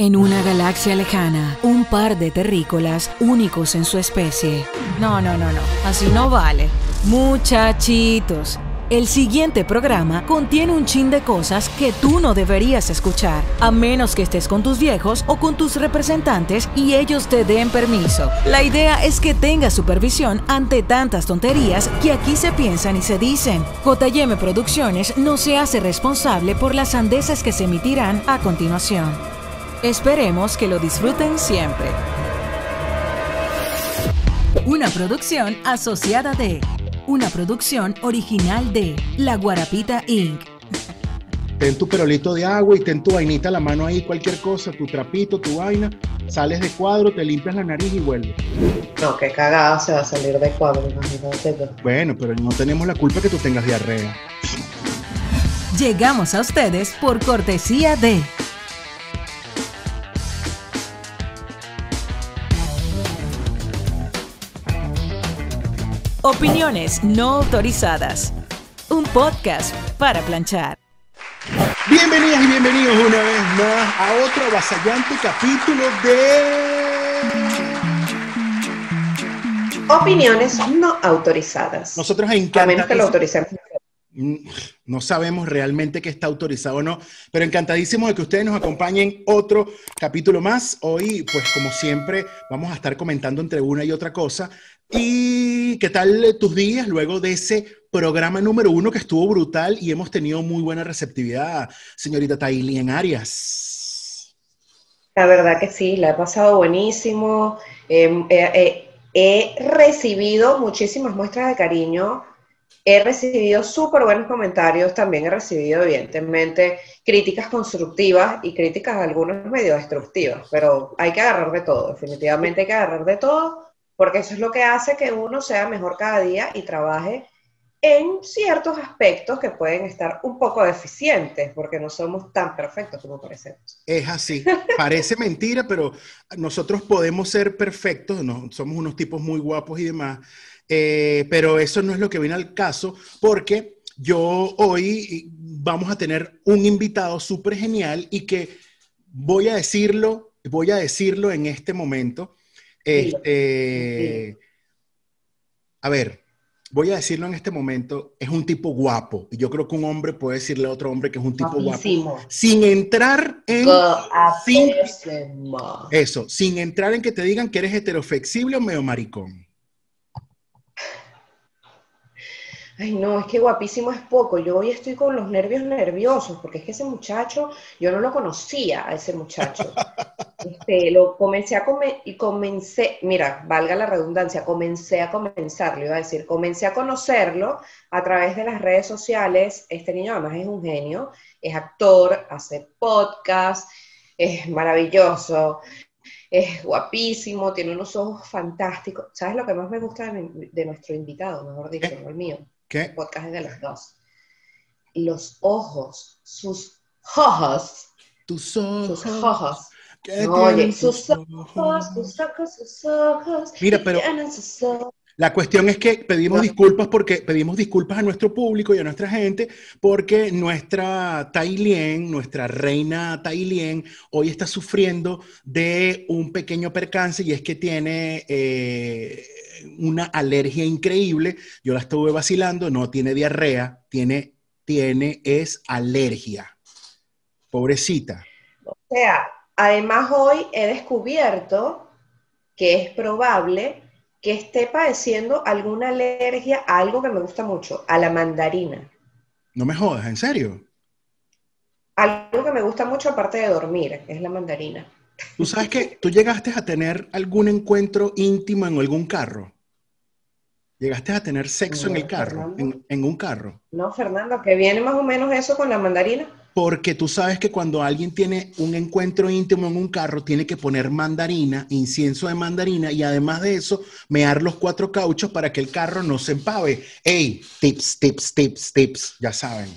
En una galaxia lejana, un par de terrícolas únicos en su especie. No, no, no, no, así no vale. Muchachitos, el siguiente programa contiene un chin de cosas que tú no deberías escuchar, a menos que estés con tus viejos o con tus representantes y ellos te den permiso. La idea es que tengas supervisión ante tantas tonterías que aquí se piensan y se dicen. JM Producciones no se hace responsable por las sandeces que se emitirán a continuación. Esperemos que lo disfruten siempre. Una producción asociada de. Una producción original de La Guarapita Inc. Ten tu perolito de agua y ten tu vainita a la mano ahí, cualquier cosa, tu trapito, tu vaina, sales de cuadro, te limpias la nariz y vuelves. No, qué cagada se va a salir de cuadro, imagínate. Bueno, pero no tenemos la culpa que tú tengas diarrea. Llegamos a ustedes por cortesía de. Opiniones no autorizadas. Un podcast para planchar. Bienvenidas y bienvenidos una vez más a otro avasallante capítulo de... Opiniones no autorizadas. Nosotros A menos que lo encantadísimos... autoricemos. Mm, No sabemos realmente que está autorizado o no, pero encantadísimo de que ustedes nos acompañen otro capítulo más. Hoy, pues como siempre, vamos a estar comentando entre una y otra cosa. ¿Y qué tal tus días luego de ese programa número uno que estuvo brutal y hemos tenido muy buena receptividad, señorita Tailien Arias? La verdad que sí, la he pasado buenísimo. Eh, eh, eh, he recibido muchísimas muestras de cariño. He recibido súper buenos comentarios. También he recibido, evidentemente, críticas constructivas y críticas algunas medio destructivas. Pero hay que agarrar de todo. Definitivamente hay que agarrar de todo porque eso es lo que hace que uno sea mejor cada día y trabaje en ciertos aspectos que pueden estar un poco deficientes, porque no somos tan perfectos como parecemos. Es así, parece mentira, pero nosotros podemos ser perfectos, no, somos unos tipos muy guapos y demás, eh, pero eso no es lo que viene al caso, porque yo hoy vamos a tener un invitado súper genial y que voy a decirlo, voy a decirlo en este momento. Este, a ver, voy a decirlo en este momento, es un tipo guapo. Y yo creo que un hombre puede decirle a otro hombre que es un tipo guapo. Sin entrar en... sin- eso, sin entrar en que te digan que eres heteroflexible o medio maricón. Ay, no, es que guapísimo es poco. Yo hoy estoy con los nervios nerviosos, porque es que ese muchacho, yo no lo conocía a ese muchacho. Este, lo comencé a come- y comencé, mira, valga la redundancia, comencé a comenzarlo, iba a decir, comencé a conocerlo a través de las redes sociales. Este niño además es un genio, es actor, hace podcast, es maravilloso, es guapísimo, tiene unos ojos fantásticos. ¿Sabes lo que más me gusta de, mi- de nuestro invitado, mejor dicho, ¿Qué? no el mío? ¿Qué? El podcast es de los dos. Los ojos, sus ojos, Tus ojos. sus ojos. ¿qué No, oye, tienen sus tus ojos, sus ojos, sus ojos. Mira, pero- sus ojos. La cuestión es que pedimos disculpas porque pedimos disculpas a nuestro público y a nuestra gente porque nuestra Tailien, nuestra reina Tailien, hoy está sufriendo de un pequeño percance y es que tiene eh, una alergia increíble. Yo la estuve vacilando, no tiene diarrea, tiene, tiene, es alergia. Pobrecita. O sea, además hoy he descubierto que es probable que esté padeciendo alguna alergia a algo que me gusta mucho, a la mandarina. No me jodas, ¿en serio? Algo que me gusta mucho aparte de dormir, es la mandarina. ¿Tú sabes que tú llegaste a tener algún encuentro íntimo en algún carro? ¿Llegaste a tener sexo en el carro? En un carro. No, Fernando, que viene más o menos eso con la mandarina. Porque tú sabes que cuando alguien tiene un encuentro íntimo en un carro, tiene que poner mandarina, incienso de mandarina y además de eso, mear los cuatro cauchos para que el carro no se empave. ¡Ey! Tips, tips, tips, tips. Ya saben.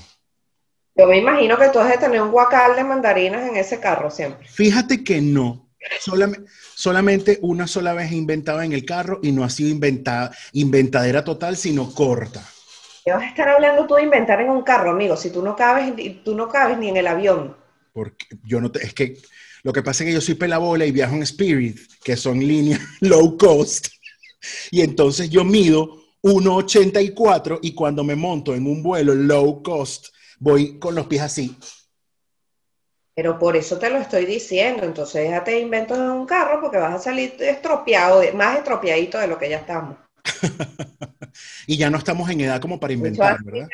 Yo me imagino que tú has de tener un guacal de mandarinas en ese carro siempre. Fíjate que no. Solam- solamente una sola vez he inventado en el carro y no ha sido inventada, inventadera total, sino corta. ¿Qué vas a estar hablando tú de inventar en un carro, amigo? Si tú no cabes, tú no cabes ni en el avión. Porque yo no te, es que Lo que pasa es que yo soy pelabola y viajo en Spirit, que son líneas low cost. Y entonces yo mido 1,84 y cuando me monto en un vuelo low cost, voy con los pies así. Pero por eso te lo estoy diciendo. Entonces déjate de inventos en un carro porque vas a salir estropeado, más estropeadito de lo que ya estamos. y ya no estamos en edad como para inventar, ¿verdad?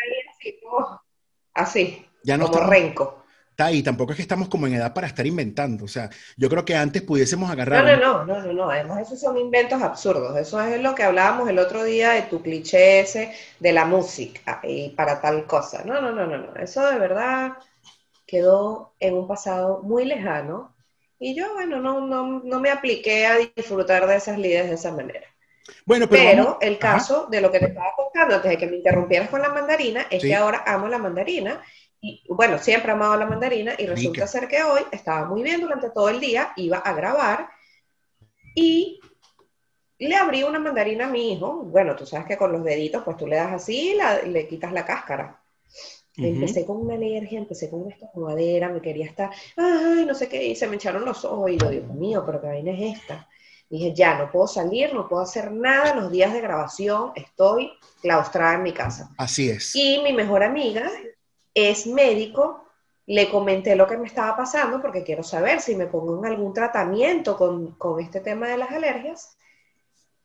Así, ya no como renco. Y tampoco es que estamos como en edad para estar inventando. O sea, yo creo que antes pudiésemos agarrar. No, no, no, no, no, Además, esos son inventos absurdos. Eso es lo que hablábamos el otro día de tu cliché ese de la música y para tal cosa. No, no, no, no, no. Eso de verdad quedó en un pasado muy lejano. Y yo, bueno, no, no, no me apliqué a disfrutar de esas líderes de esa manera. Bueno, pero, el caso de lo que te estaba contando antes de que me interrumpieras con la mandarina es que ahora amo la mandarina y bueno, siempre he amado la mandarina y resulta ser que hoy estaba muy bien durante todo el día, iba a grabar y le abrí una mandarina a mi hijo. Bueno, tú sabes que con los deditos, pues tú le das así y le quitas la cáscara. Empecé con una alergia, empecé con una estornudadera, me quería estar, ay, no sé qué, y se me echaron los ojos y yo, Dios mío, pero qué vaina es esta. Dije, ya, no puedo salir, no puedo hacer nada los días de grabación, estoy claustrada en mi casa. Así es. Y mi mejor amiga, es médico, le comenté lo que me estaba pasando porque quiero saber si me pongo en algún tratamiento con, este tema de las alergias.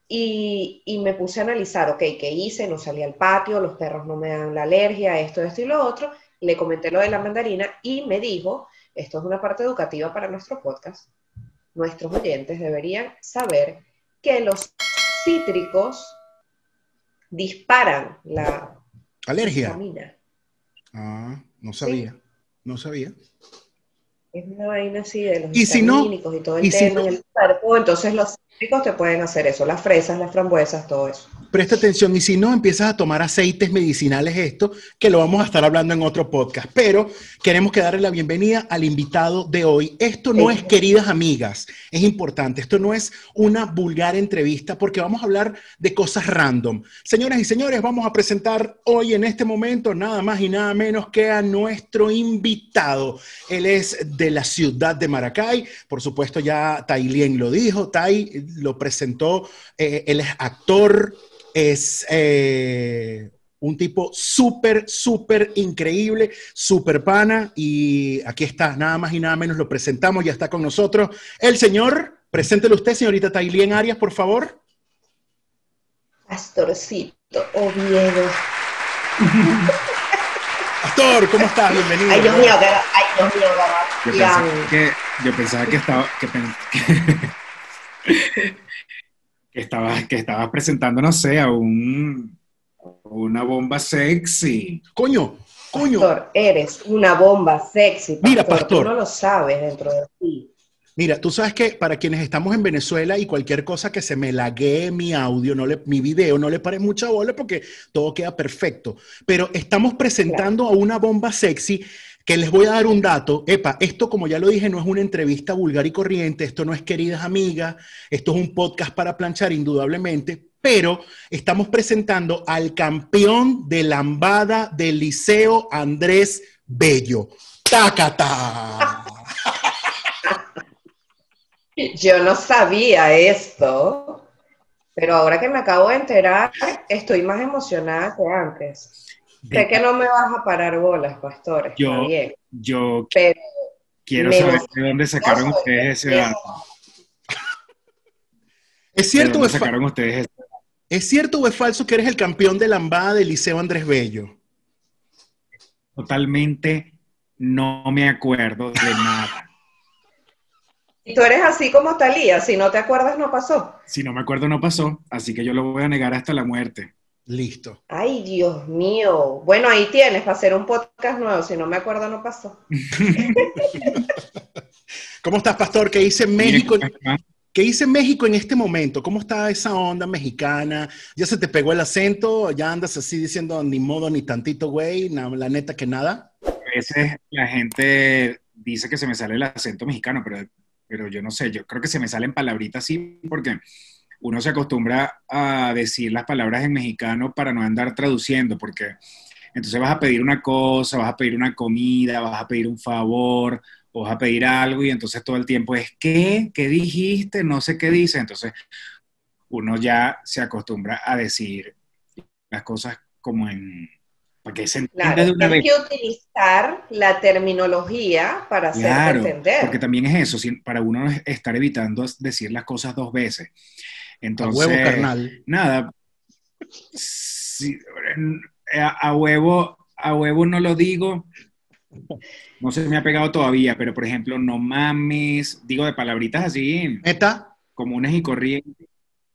Y, me puse a analizar, ok, ¿qué hice? No salí al patio, los perros no me dan la alergia, esto, esto y lo otro. Le comenté lo de la mandarina y me dijo, esto es una parte educativa para nuestro podcast, nuestros oyentes deberían saber que los cítricos disparan la alergia. Ah, no sabía, no sabía. Es una vaina así de los ¿Y si no, y todo el tema del cuerpo, entonces los te pueden hacer eso, las fresas, las frambuesas, todo eso presta atención y si no, empiezas a tomar aceites medicinales, esto, que lo vamos a estar hablando en otro podcast. Pero queremos que darle la bienvenida al invitado de hoy. Esto no es, queridas amigas, es importante, esto no es una vulgar entrevista porque vamos a hablar de cosas random. Señoras y señores, vamos a presentar hoy en este momento nada más y nada menos que a nuestro invitado. Él es de la ciudad de Maracay, por supuesto ya Tailien lo dijo, Tai lo presentó, eh, él es actor, es eh, un tipo súper, súper increíble, súper pana. Y aquí está, nada más y nada menos lo presentamos, ya está con nosotros. El señor, preséntelo usted, señorita Tailien Arias, por favor. Pastorcito Oviedo. Pastor, ¿cómo estás? Bienvenido. Ay, Dios mío, ay, Dios mío, yo pensaba que, yo pensaba que estaba, que, que estabas, que estabas presentando, no sé, a un, una bomba sexy. Coño, coño. Pastor, eres una bomba sexy. Mira, pastor. Tú no lo sabes dentro de ti. Mira, tú sabes que para quienes estamos en Venezuela y cualquier cosa que se me laguee mi audio, no le, mi video, no le pare mucha bola porque todo queda perfecto. Pero estamos presentando a una bomba sexy que les voy a dar un dato. Epa, esto como ya lo dije, no es una entrevista vulgar y corriente, esto no es queridas amigas, esto es un podcast para planchar indudablemente, pero estamos presentando al campeón de lambada del Liceo Andrés Bello. ¡Tácata! Yo no sabía esto, pero ahora que me acabo de enterar, estoy más emocionada que antes. Sé que no me vas a parar bolas, pastores. Yo, yo quiero saber de dónde sacaron ustedes ese dato. ¿Es cierto, o es sacaron ustedes ¿Es cierto o es falso que eres el campeón de lambada del Liceo Andrés Bello? Totalmente no me acuerdo de nada. Y tú eres así como Talía, si no te acuerdas no pasó. Si no me acuerdo no pasó, así que yo lo voy a negar hasta la muerte. Listo. Ay, Dios mío. Bueno, ahí tienes para hacer un podcast nuevo. Si no me acuerdo, no pasó. ¿Cómo estás, Pastor? ¿Qué dice México? ¿Qué dice México en este momento? ¿Cómo está esa onda mexicana? ¿Ya se te pegó el acento? ¿Ya andas así diciendo ni modo ni tantito, güey? la neta que nada. A veces la gente dice que se me sale el acento mexicano, pero, pero yo no sé, yo creo que se me salen palabritas así porque uno se acostumbra a decir las palabras en mexicano para no andar traduciendo, porque entonces vas a pedir una cosa, vas a pedir una comida, vas a pedir un favor, o vas a pedir algo y entonces todo el tiempo es ¿qué? ¿Qué dijiste? No sé qué dice. Entonces uno ya se acostumbra a decir las cosas como en... Para que se entienda de una vez. Hay que utilizar la terminología para hacer claro, entender. Porque también es eso, para uno estar evitando decir las cosas dos veces. Entonces, a huevo, carnal. Nada. a, huevo, a huevo no lo digo. No se me ha pegado todavía, pero por ejemplo, no mames, digo de palabritas así. ¿Neta? Comunes y corrientes.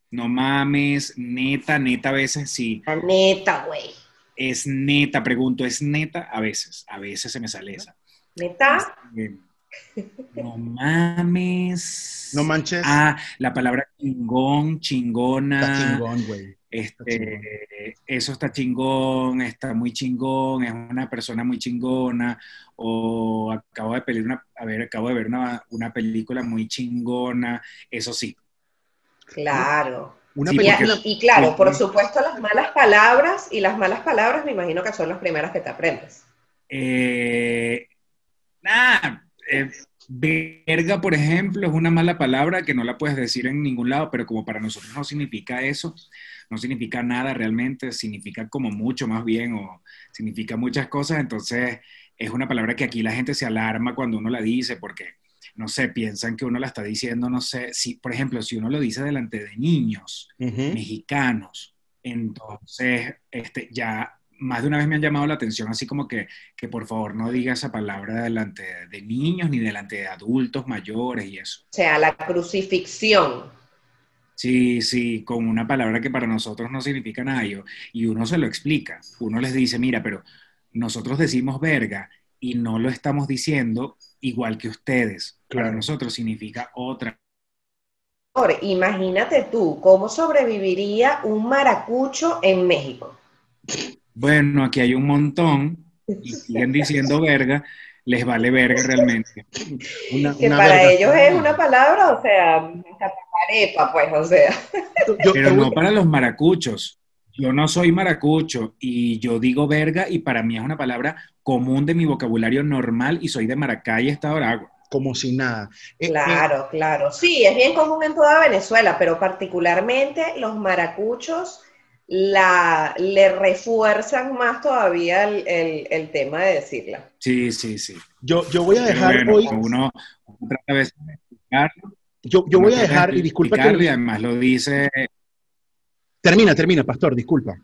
No mames, neta, neta a veces sí. neta, güey. Es neta, pregunto, ¿es neta? A veces, a veces se me sale esa. ¿Neta? Este, no mames. No manches. Ah, la palabra chingón, chingona. Está chingón, güey. Este, eso está chingón, está muy chingón, es una persona muy chingona, o acabo de, una, a ver, acabo de ver una, una película muy chingona, eso sí, Claro. y, claro, por supuesto, las malas palabras y las malas palabras me imagino que son las primeras que te aprendes. Eh, eh, verga, por ejemplo, es una mala palabra que no la puedes decir en ningún lado, pero como para nosotros no significa eso, no significa nada realmente, significa como mucho más bien o significa muchas cosas, entonces es una palabra que aquí la gente se alarma cuando uno la dice porque no sé, piensan que uno la está diciendo, no sé, si, por ejemplo, si uno lo dice delante de niños mexicanos, entonces, este, ya más de una vez me han llamado la atención, así como que, que por favor no diga esa palabra delante de niños ni delante de adultos mayores y eso. O sea, la crucifixión. Sí, sí, con una palabra que para nosotros no significa nada. Y uno se lo explica. Uno les dice, mira, pero nosotros decimos verga y no lo estamos diciendo igual que ustedes. Para nosotros significa otra. Imagínate tú, ¿cómo sobreviviría un maracucho en México? Bueno, aquí hay un montón y siguen diciendo verga, les vale verga realmente. que para ellos es una palabra, o sea, arepa, pues, o sea. Pero no para los maracuchos. Yo no soy maracucho y yo digo verga y para mí es una palabra común de mi vocabulario normal y soy de Maracay, Estado de Aragua. Como si nada. Eh, claro, eh, claro. Sí, es bien común en toda Venezuela, pero particularmente los maracuchos la, le refuerzan más todavía el, tema de decirla. Sí, sí, sí. Yo, yo voy a dejar hoy... Uno, otra vez yo, yo voy a dejar, y disculpa que... Y además lo dice Termina, termina, pastor, disculpa.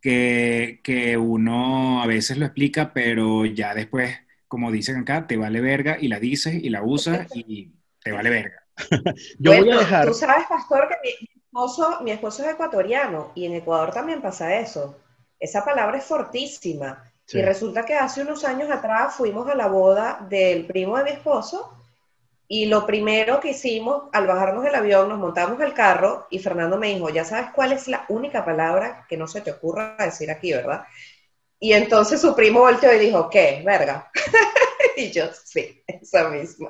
Que, que, uno a veces lo explica, pero ya después, como dicen acá, te vale verga y la dices y la usas y te vale verga. Yo voy a dejar. Tú sabes, pastor, que mi esposo, mi esposo es ecuatoriano y en Ecuador también pasa eso. Esa palabra es fortísima. Y resulta que hace unos años atrás fuimos a la boda del primo de mi esposo y lo primero que hicimos al bajarnos del avión, nos montamos el carro y Fernando me dijo, ya sabes cuál es la única palabra que no se te ocurra decir aquí, ¿verdad? Y entonces su primo volteó y dijo, ¿qué? Verga. y yo, sí, esa misma.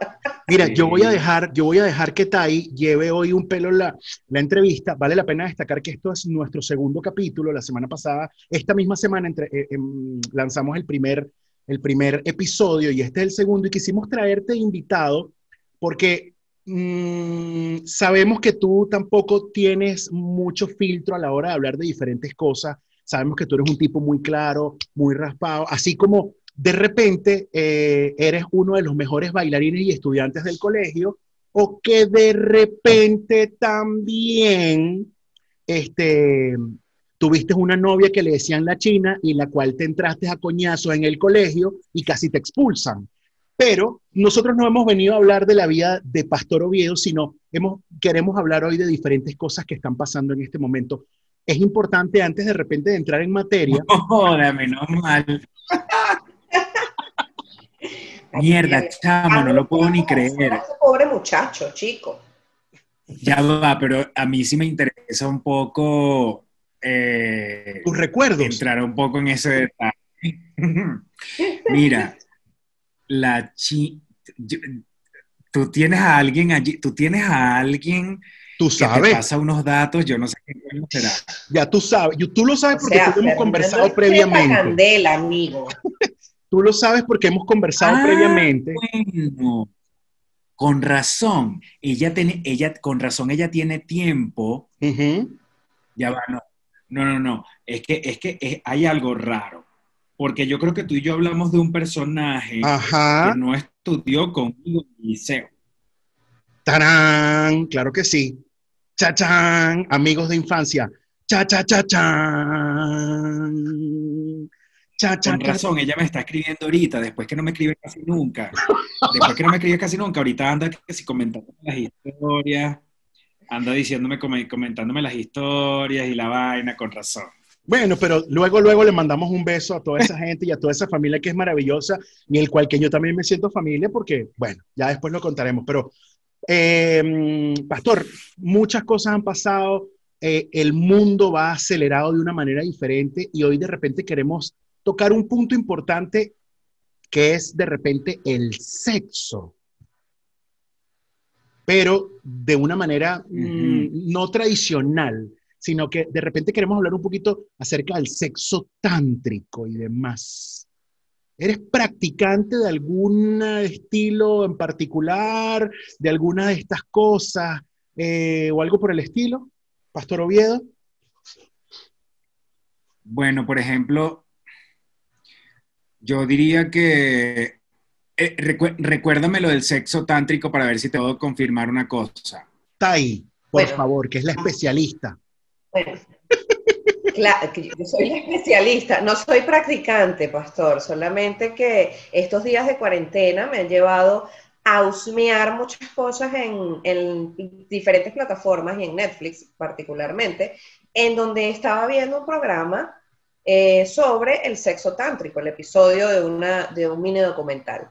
Mira, yo voy a dejar, yo voy a dejar que Tai lleve hoy un pelo en la, la entrevista. Vale la pena destacar que esto es nuestro segundo capítulo. La semana pasada, esta misma semana, entre, eh, em, lanzamos el primer, el primer episodio y este es el segundo y quisimos traerte invitado porque mm, sabemos que tú tampoco tienes mucho filtro a la hora de hablar de diferentes cosas. Sabemos que tú eres un tipo muy claro, muy raspado, así como de repente eh, eres uno de los mejores bailarines y estudiantes del colegio, o que de repente también este, tuviste una novia que le decían la china y la cual te entraste a coñazos en el colegio y casi te expulsan. Pero nosotros no hemos venido a hablar de la vida de Pastor Oviedo, sino hemos, queremos hablar hoy de diferentes cosas que están pasando en este momento. Es importante, antes de repente de entrar en materia. Hola, menos mal. Mierda, chamo, no lo puedo ni creer. Pobre muchacho, chico. Ya va, pero a mí sí me interesa un poco. Eh, Tus recuerdos. Entrar un poco en ese detalle. Mira, la chi... Tú tienes a alguien allí, tú tienes a alguien tú sabes. que pasa unos datos, yo no sé qué será. Ya tú sabes, tú lo sabes porque tú hemos conversado previamente. Candela, amigo. Tú lo sabes porque hemos conversado Ah, previamente. Bueno, con razón. Ella tiene, ella, con razón, ella tiene tiempo. Ujú. Ya va, no. No, no, no. Es que, es que es- hay algo raro. Porque yo creo que tú y yo hablamos de un personaje Ajá. que no estudió conmigo en el liceo. ¡Tarán! Claro que sí. ¡Chachán! Amigos de infancia. ¡Cha, cha, cha, chan! ¡Cha, cha, Con cha, razón, ella me está escribiendo ahorita, después que no me escribe casi nunca. Después que no me escribe casi nunca, ahorita anda que si comentándome las historias, anda diciéndome, come- comentándome las historias y la vaina, con razón. Bueno, pero luego, luego le mandamos un beso a toda esa gente y a toda esa familia que es maravillosa y el cual que yo también me siento familia porque, bueno, ya después lo contaremos. Pero, eh, Pastor, muchas cosas han pasado, eh, el mundo va acelerado de una manera diferente y hoy de repente queremos tocar un punto importante que es de repente el sexo. Pero de una manera mm, no tradicional, sino que de repente queremos hablar un poquito acerca del sexo tántrico y demás. ¿Eres practicante de algún estilo en particular, de alguna de estas cosas eh, o algo por el estilo? Pastor Oviedo. Bueno, por ejemplo, yo diría que eh, recu- recuérdame lo del sexo tántrico para ver si te puedo confirmar una cosa. Tai, por Bueno. favor, que es la especialista. Bueno, claro, que yo soy la especialista, no soy practicante, pastor, solamente que estos días de cuarentena me han llevado a husmear muchas cosas en, en diferentes plataformas y en Netflix particularmente, en donde estaba viendo un programa eh, sobre el sexo tántrico, el episodio de, una, de un mini documental.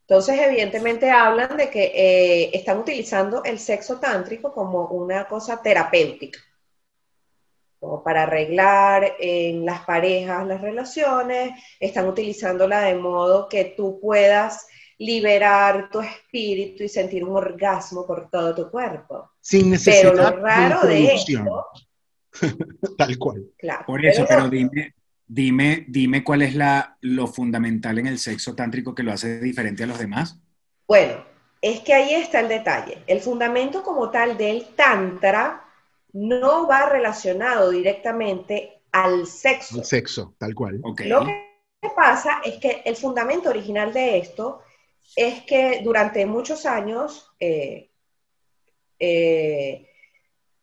Entonces, evidentemente hablan de que eh, están utilizando el sexo tántrico como una cosa terapéutica como para arreglar en las parejas las relaciones, están utilizándola de modo que tú puedas liberar tu espíritu y sentir un orgasmo por todo tu cuerpo. Sin Pero necesidad lo raro de esto, tal cual. claro. Por eso, pero pero dime, dime, dime cuál es la, lo fundamental en el sexo tántrico que lo hace diferente a los demás. Bueno, es que ahí está el detalle. El fundamento como tal del tantra no va relacionado directamente al sexo. El sexo, tal cual. Lo que pasa es que el fundamento original de esto es que durante muchos años eh, eh,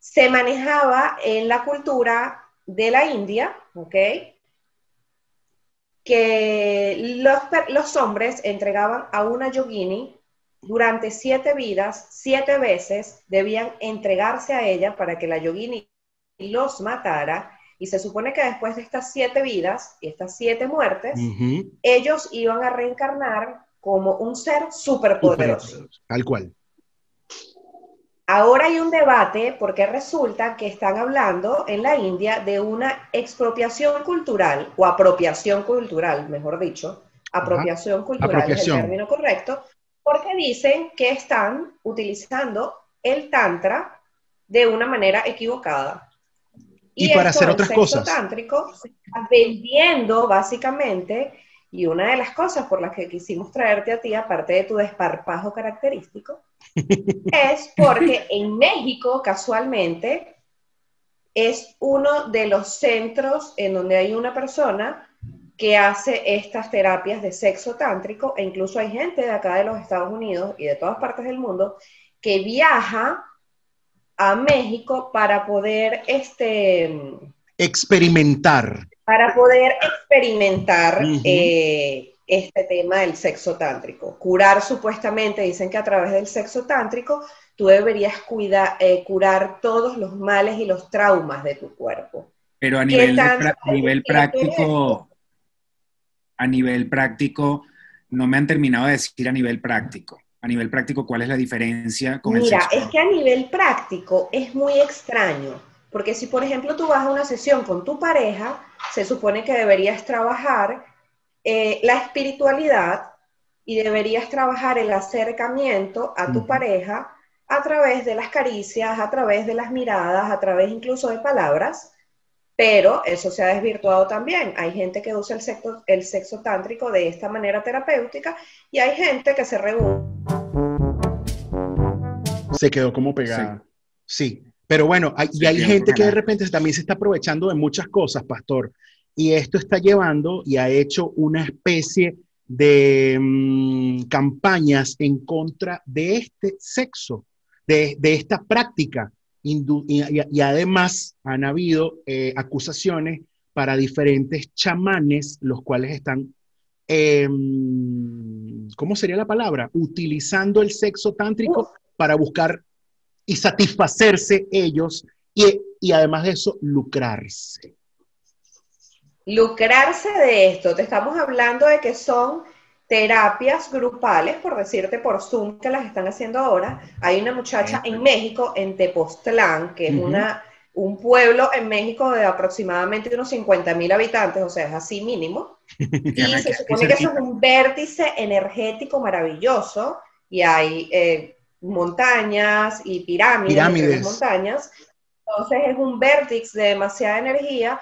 se manejaba en la cultura de la India, ¿ok? Que los, hombres entregaban a una yogini durante siete vidas, siete veces debían entregarse a ella para que la yogini los matara. Y se supone que después de estas siete vidas y estas siete muertes, ellos iban a reencarnar como un ser superpoderoso. Superpoderoso, Tal cual. Ahora hay un debate porque resulta que están hablando en la India de una expropiación cultural o apropiación cultural, mejor dicho. Apropiación cultural Apropiación. es el término correcto, porque dicen que están utilizando el tantra de una manera equivocada. Y para esto hacer otras cosas. tántrico se está vendiendo básicamente, y una de las cosas por las que quisimos traerte a ti, aparte de tu desparpajo característico, es porque en México, casualmente, es uno de los centros en donde hay una persona que hace estas terapias de sexo tántrico, e incluso hay gente de acá de los Estados Unidos y de todas partes del mundo que viaja a México para poder, este, Experimentar. para poder experimentar eh, este tema del sexo tántrico. Curar supuestamente, dicen que a través del sexo tántrico tú deberías cuida- eh, curar todos los males y los traumas de tu cuerpo. Pero a ¿Qué nivel, tanto a nivel práctico, a nivel práctico, no me han terminado de decir a nivel práctico. A nivel práctico, ¿cuál es la diferencia con el Mira, es que a nivel práctico es muy extraño, porque si por ejemplo tú vas a una sesión con tu pareja, se supone que deberías trabajar eh, la espiritualidad y deberías trabajar el acercamiento a tu pareja a través de las caricias, a través de las miradas, a través incluso de palabras, pero eso se ha desvirtuado también. Hay gente que usa el sexo, el sexo tántrico de esta manera terapéutica y hay gente que se reúne. Se quedó como pegada. Sí, pero bueno, hay, y hay gente que de repente también se está aprovechando de muchas cosas, pastor. Y esto está llevando y ha hecho una especie de mm, campañas en contra de este sexo, de, de esta práctica y, además han habido eh, acusaciones para diferentes chamanes, los cuales están, em, ¿cómo sería la palabra? Utilizando el sexo tántrico para buscar y satisfacerse ellos y, y además de eso, lucrarse. Lucrarse de esto, te estamos hablando de que son terapias grupales, por decirte por Zoom, que las están haciendo ahora. Hay una muchacha en México, en Tepoztlán, que es una, un pueblo en México de aproximadamente unos 50 mil habitantes, o sea, es así mínimo. y se supone que eso es un vértice energético maravilloso y hay eh, montañas y pirámides, pirámides. montañas. Entonces es un vértice de demasiada energía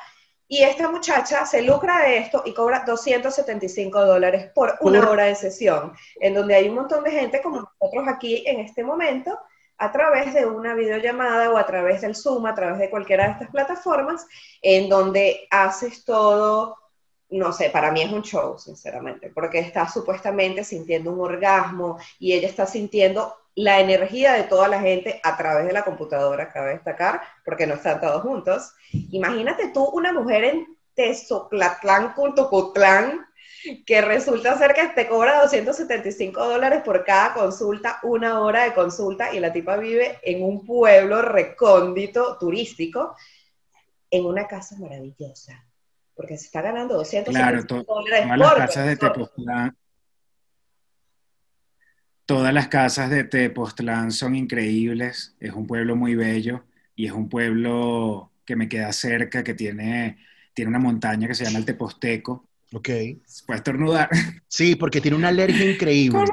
y esta muchacha se lucra de esto y cobra 275 dólares por una hora de sesión, en donde hay un montón de gente como nosotros aquí en este momento, a través de una videollamada o a través del Zoom, a través de cualquiera de estas plataformas, en donde haces todo, no sé, para mí es un show, sinceramente, porque está supuestamente sintiendo un orgasmo y ella está sintiendo la energía de toda la gente a través de la computadora, cabe destacar, porque no están todos juntos. Imagínate tú una mujer en Tezoplatlán, Cultocotlán, que resulta ser que te cobra 275 dólares por cada consulta, una hora de consulta, y la tipa vive en un pueblo recóndito turístico, en una casa maravillosa, porque se está ganando 275 dólares por las de Tepoztlán, Todas las casas de Tepoztlán son increíbles, es un pueblo muy bello y es un pueblo que me queda cerca, que tiene, tiene una montaña que se llama el Teposteco. Ok. Puedes estornudar. Sí, porque tiene una alergia increíble.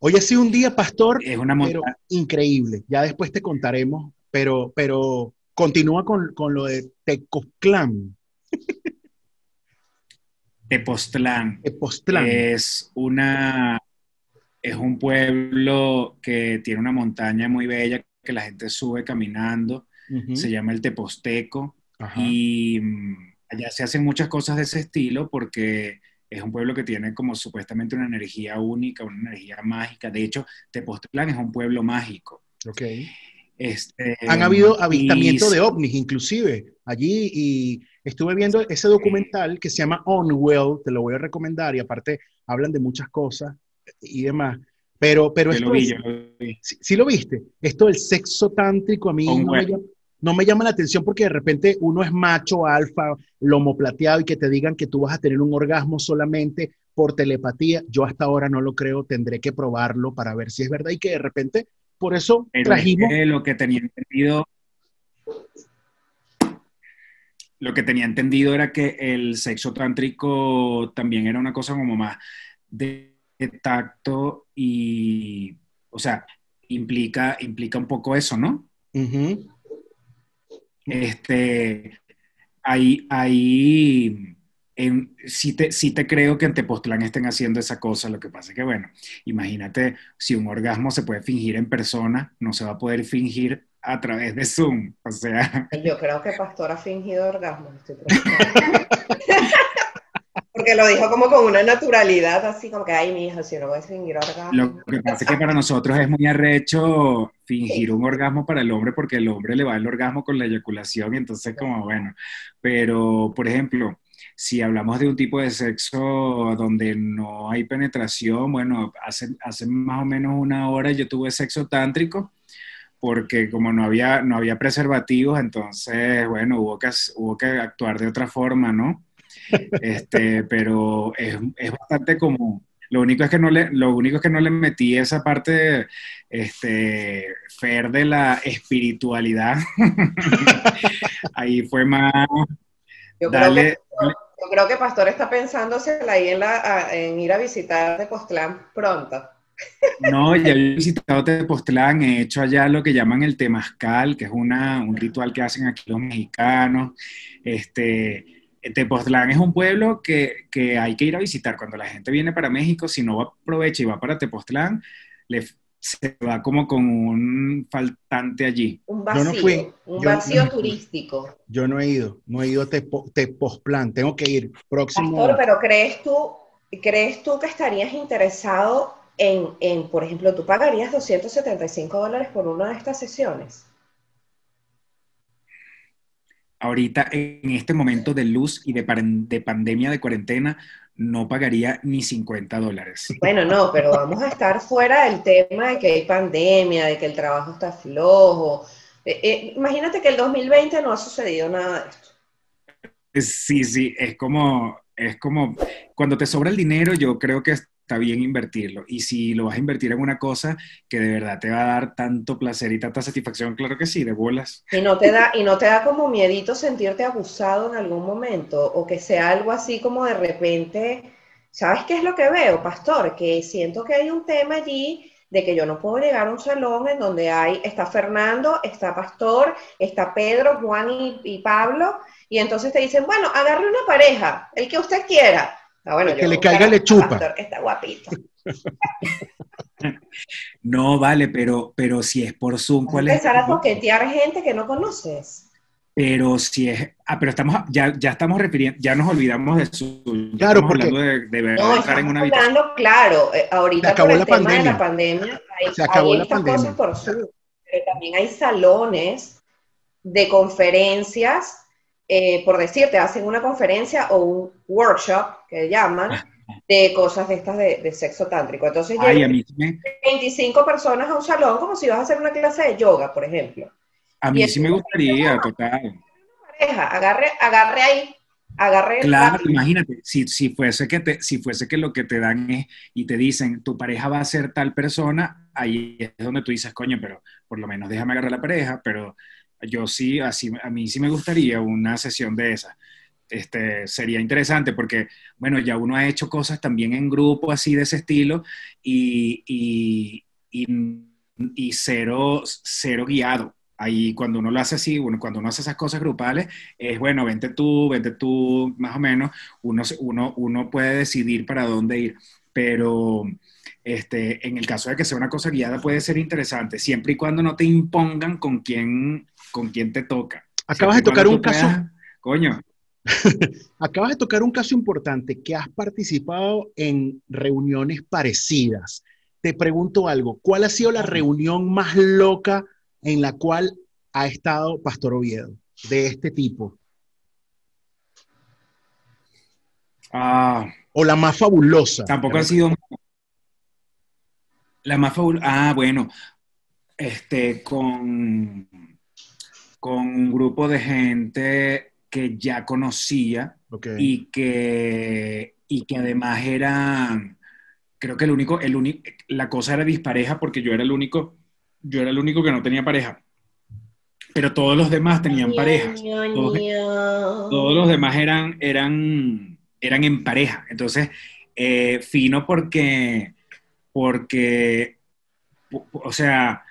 Hoy ha sido un día, pastor, es una montaña. increíble. Ya después te contaremos, pero, pero continúa con, con lo de Tecoztlán. Tepoztlán. Tepoztlán. Es una, es un pueblo que tiene una montaña muy bella que la gente sube caminando. Se llama el Teposteco. Y mm, allá se hacen muchas cosas de ese estilo porque es un pueblo que tiene como supuestamente una energía única, una energía mágica. De hecho, Tepoztlán es un pueblo mágico. Ok. Este, Han habido avistamientos de ovnis, inclusive, allí, y estuve viendo ese documental que se llama Onwell, te lo voy a recomendar, y aparte hablan de muchas cosas, y demás. Pero, pero esto lo Si, lo viste, esto del sexo tántrico a mí no me, llama, la atención porque de repente uno es macho, alfa, lomo plateado y que te digan que tú vas a tener un orgasmo solamente por telepatía. Yo hasta ahora no lo creo, tendré que probarlo para ver si es verdad y que de repente, por eso trajimos... lo que tenía entendido... Lo que tenía entendido era que el sexo tántrico también era una cosa como más de tacto y, o sea, implica, implica un poco eso, ¿no? Este, ahí, ahí, en, sí, te, sí te creo que en Tepoztlán estén haciendo esa cosa, lo que pasa es que, bueno, imagínate si un orgasmo se puede fingir en persona, no se va a poder fingir a través de Zoom, o sea... Yo creo que Pastor ha fingido orgasmo, estoy Porque lo dijo como con una naturalidad, así como que, ay, mi hija, si no voy a fingir orgasmo. Lo que pasa es que para nosotros es muy arrecho fingir un orgasmo para el hombre, porque el hombre le va el orgasmo con la eyaculación, entonces como, bueno. Pero, por ejemplo, si hablamos de un tipo de sexo donde no hay penetración, bueno, hace, hace más o menos una hora yo tuve sexo tántrico, porque como no había, no había preservativos, entonces, bueno, hubo que, hubo que actuar de otra forma, ¿no? Este, pero es, es, bastante común. Lo único es que no le, lo único es que no le metí esa parte este, fer de la espiritualidad. Ahí fue más. Yo creo, que, yo creo que Pastor está pensándose ahí en, la, en ir a visitar de Postlán pronto. No, ya he visitado Tepoztlán, he hecho allá lo que llaman el temazcal, que es una, un ritual que hacen aquí los mexicanos. Este, Tepoztlán es un pueblo que, que, hay que ir a visitar. Cuando la gente viene para México, si no aprovecha y va para Tepoztlán, le, se va como con un faltante allí. Un vacío, no fui, un vacío turístico. Yo no he ido, no he ido a Tepoztlán, tengo que ir próximo. Pastor, pero ¿crees tú, ¿crees tú que estarías interesado en, en, por ejemplo, tú pagarías 275 dólares por una de estas sesiones? Ahorita, en este momento de luz y de, de pandemia, de cuarentena, no pagaría ni 50 dólares. Bueno, no, pero vamos a estar fuera del tema de que hay pandemia, de que el trabajo está flojo. Eh, eh, imagínate que el 2020 no ha sucedido nada de esto. Sí, sí, es como, es como, cuando te sobra el dinero, yo creo que está bien invertirlo. Y si lo vas a invertir en una cosa que de verdad te va a dar tanto placer y tanta satisfacción, claro que sí, de bolas. Y no te da, y no te da como miedito sentirte abusado en algún momento, o que sea algo así como de repente, ¿sabes qué es lo que veo, pastor? Que siento que hay un tema allí de que yo no puedo llegar a un salón en donde hay, está Fernando, está Pastor, está Pedro, Juan y, y Pablo, y entonces te dicen, bueno, agarre una pareja, el que usted quiera Ah, que le caiga le chupa. está guapito. no, vale, pero, pero si es por Zoom, ¿cuál es? Empezar a coquetear gente que no conoces. Pero si es, ah, pero estamos, ya, ya estamos refiriendo, ya nos olvidamos de Zoom. Claro, estamos hablando de, de verdad no, en una habitación. claro, eh, ahorita acabó por el la tema pandemia. de la pandemia, hay, Se acabó hay la estas pandemia. cosas por Zoom, pero también hay salones de conferencias eh, por decirte, hacen una conferencia o un workshop, que llaman, de cosas de estas de, sexo tántrico. Entonces, Ay, a mí me... 25 personas a un salón como si vas a hacer una clase de yoga, por ejemplo. A mí sí me gustaría, total. Pareja, agarre, agarre ahí, agarre. Claro, imagínate, si, si, fuese que te, si fuese que lo que te dan es y te dicen, tu pareja va a ser tal persona, ahí es donde tú dices, coño, pero por lo menos déjame agarrar la pareja, pero yo sí, así, a mí sí me gustaría una sesión de esa. Este, sería interesante porque, bueno, ya uno ha hecho cosas también en grupo así de ese estilo y, y, y, cero, cero guiado. Ahí cuando uno lo hace así, bueno, cuando uno hace esas cosas grupales, es bueno, vente tú, vente tú, más o menos, uno, uno, uno puede decidir para dónde ir, pero este, en el caso de que sea una cosa guiada puede ser interesante, siempre y cuando no te impongan con quién con quién te toca. Acabas de tocar un caso. coño. Acabas de tocar un caso importante, que has participado en reuniones parecidas. Te pregunto algo, ¿cuál ha sido la reunión más loca en la cual ha estado Pastor Oviedo de este tipo? Ah, o la más fabulosa. Tampoco ha sido la más fabulosa. Ah, bueno, este, con con un grupo de gente que ya conocía y, que, y que además eran, creo que el único, el único, la cosa era dispareja porque yo era el único, yo era el único que no tenía pareja. Pero todos los demás tenían parejas. Todos, los demás eran, eran, eran en pareja. Entonces, eh, fino porque, porque, o sea,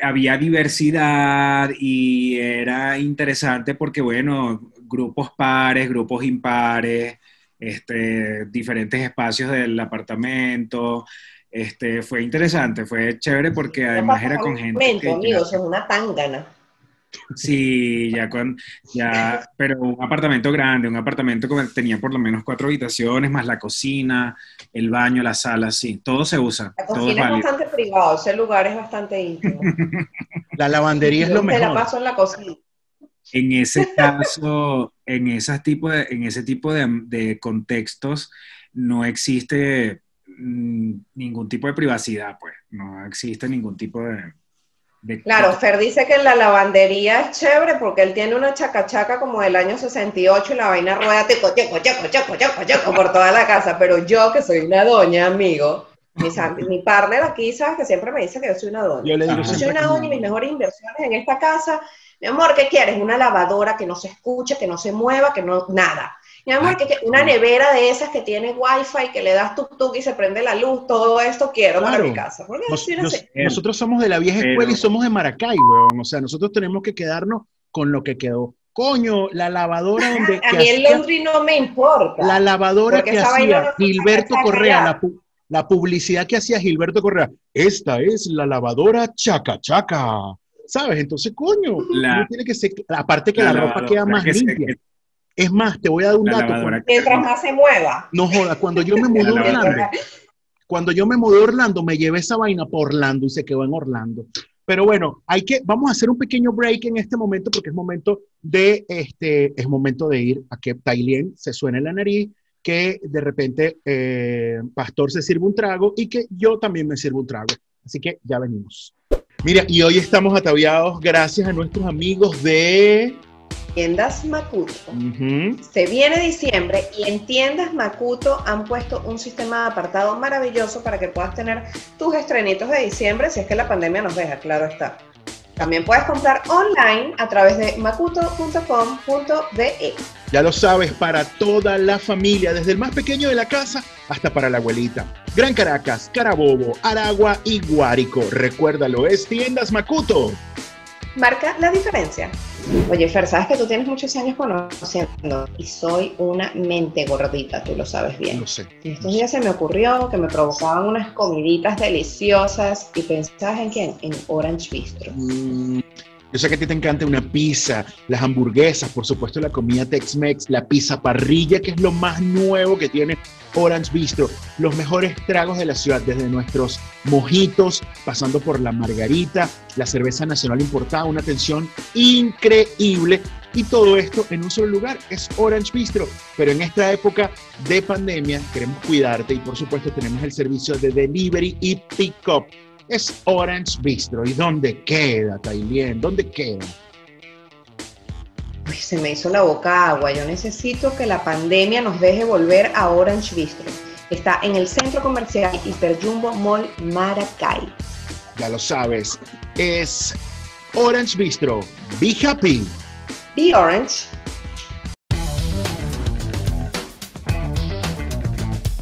había diversidad y era interesante porque, bueno, grupos pares, grupos impares, este, diferentes espacios del apartamento. Este, fue interesante, fue chévere porque además era con gente. Que amigos, es una tangana. Sí, ya con, ya, pero un apartamento grande, un apartamento que tenía por lo menos cuatro habitaciones, más la cocina, el baño, la sala, sí, todo se usa. La cocina es, bastante privado, ese lugar es bastante íntimo. la lavandería es lo mejor. la paso en la cocina. En ese caso, en, esas tipo de, en ese tipo de, de contextos, no existe mm, ningún tipo de privacidad, pues, no existe ningún tipo de Claro, Fer dice que la lavandería es chévere porque él tiene una chacachaca como del año 68 y la vaina rueda teco, teco, teco, teco, teco, teco por toda la casa, pero yo que soy una doña, amigo, mi, mi partner aquí, ¿sabes? Que siempre me dice que yo soy una doña. Yo, le digo yo soy una doña y mis mejores inversiones en esta casa, mi amor, ¿qué quieres? Una lavadora que no se escuche, que no se mueva, que no, nada. Mi amor, que, que una nevera de esas que tiene wifi, que le das tuk tuk y se prende la luz, todo esto quiero para Claro. mi casa. Porque Nos- así no nos- nosotros somos de la vieja Pero- escuela y somos de Maracay, weón. O sea, nosotros tenemos que quedarnos con lo que quedó. Coño, la lavadora donde A mí el laundry no me importa. la lavadora que hacía no se Gilberto Correa, la, pu- la publicidad que hacía Gilberto Correa. Esta es la lavadora chaca chaca. ¿Sabes? Entonces, coño, La- uno tiene que ser, aparte que la, ropa lavadora queda más que se- limpia. que- Es más, te voy a dar un la dato. Mientras más se mueva. No joda, cuando yo me mudé a. Orlando, cuando yo me mudé a Orlando, me llevé esa vaina por Orlando y se quedó en Orlando. Pero bueno, hay que, vamos a hacer un pequeño break en este momento porque es momento de, este, es momento de ir a que Tailien se suene la nariz, que de repente eh, Pastor se sirva un trago y que yo también me sirva un trago. Así que ya venimos. Mira, y hoy estamos ataviados gracias a nuestros amigos de... Tiendas Makuto. Ujú. Se viene diciembre y en tiendas Makuto han puesto un sistema de apartado maravilloso para que puedas tener tus estrenitos de diciembre si es que la pandemia nos deja, claro está. También puedes comprar online a través de makuto.com.be. Ya lo sabes, para toda la familia, desde el más pequeño de la casa hasta para la abuelita. Gran Caracas, Carabobo, Aragua y Guárico. Recuérdalo, es Tiendas Macuto. Marca la diferencia. Oye, Fer, sabes que tú tienes muchos años conociendo y soy una mente gordita, tú lo sabes bien. No sé. Y estos días se me ocurrió que me provocaban unas comiditas deliciosas y pensabas en quién? En Orange Bistro. Mm, yo sé que a ti te encanta una pizza, las hamburguesas, por supuesto la comida Tex-Mex, la pizza parrilla, que es lo más nuevo que tiene Orange Bistro. Los mejores tragos de la ciudad, desde nuestros mojitos, pasando por la margarita, la cerveza nacional importada, una atención increíble. Y todo esto en un solo lugar es Orange Bistro. Pero en esta época de pandemia queremos cuidarte y por supuesto tenemos el servicio de delivery y pick-up. Es Orange Bistro. ¿Y dónde queda, Tailien? ¿Dónde queda? Uy, se me hizo la boca agua. Yo necesito que la pandemia nos deje volver a Orange Bistro. Está en el centro comercial Hiperjumbo Mall Maracay. Ya lo sabes. Es Orange Bistro. Be happy. Be Orange.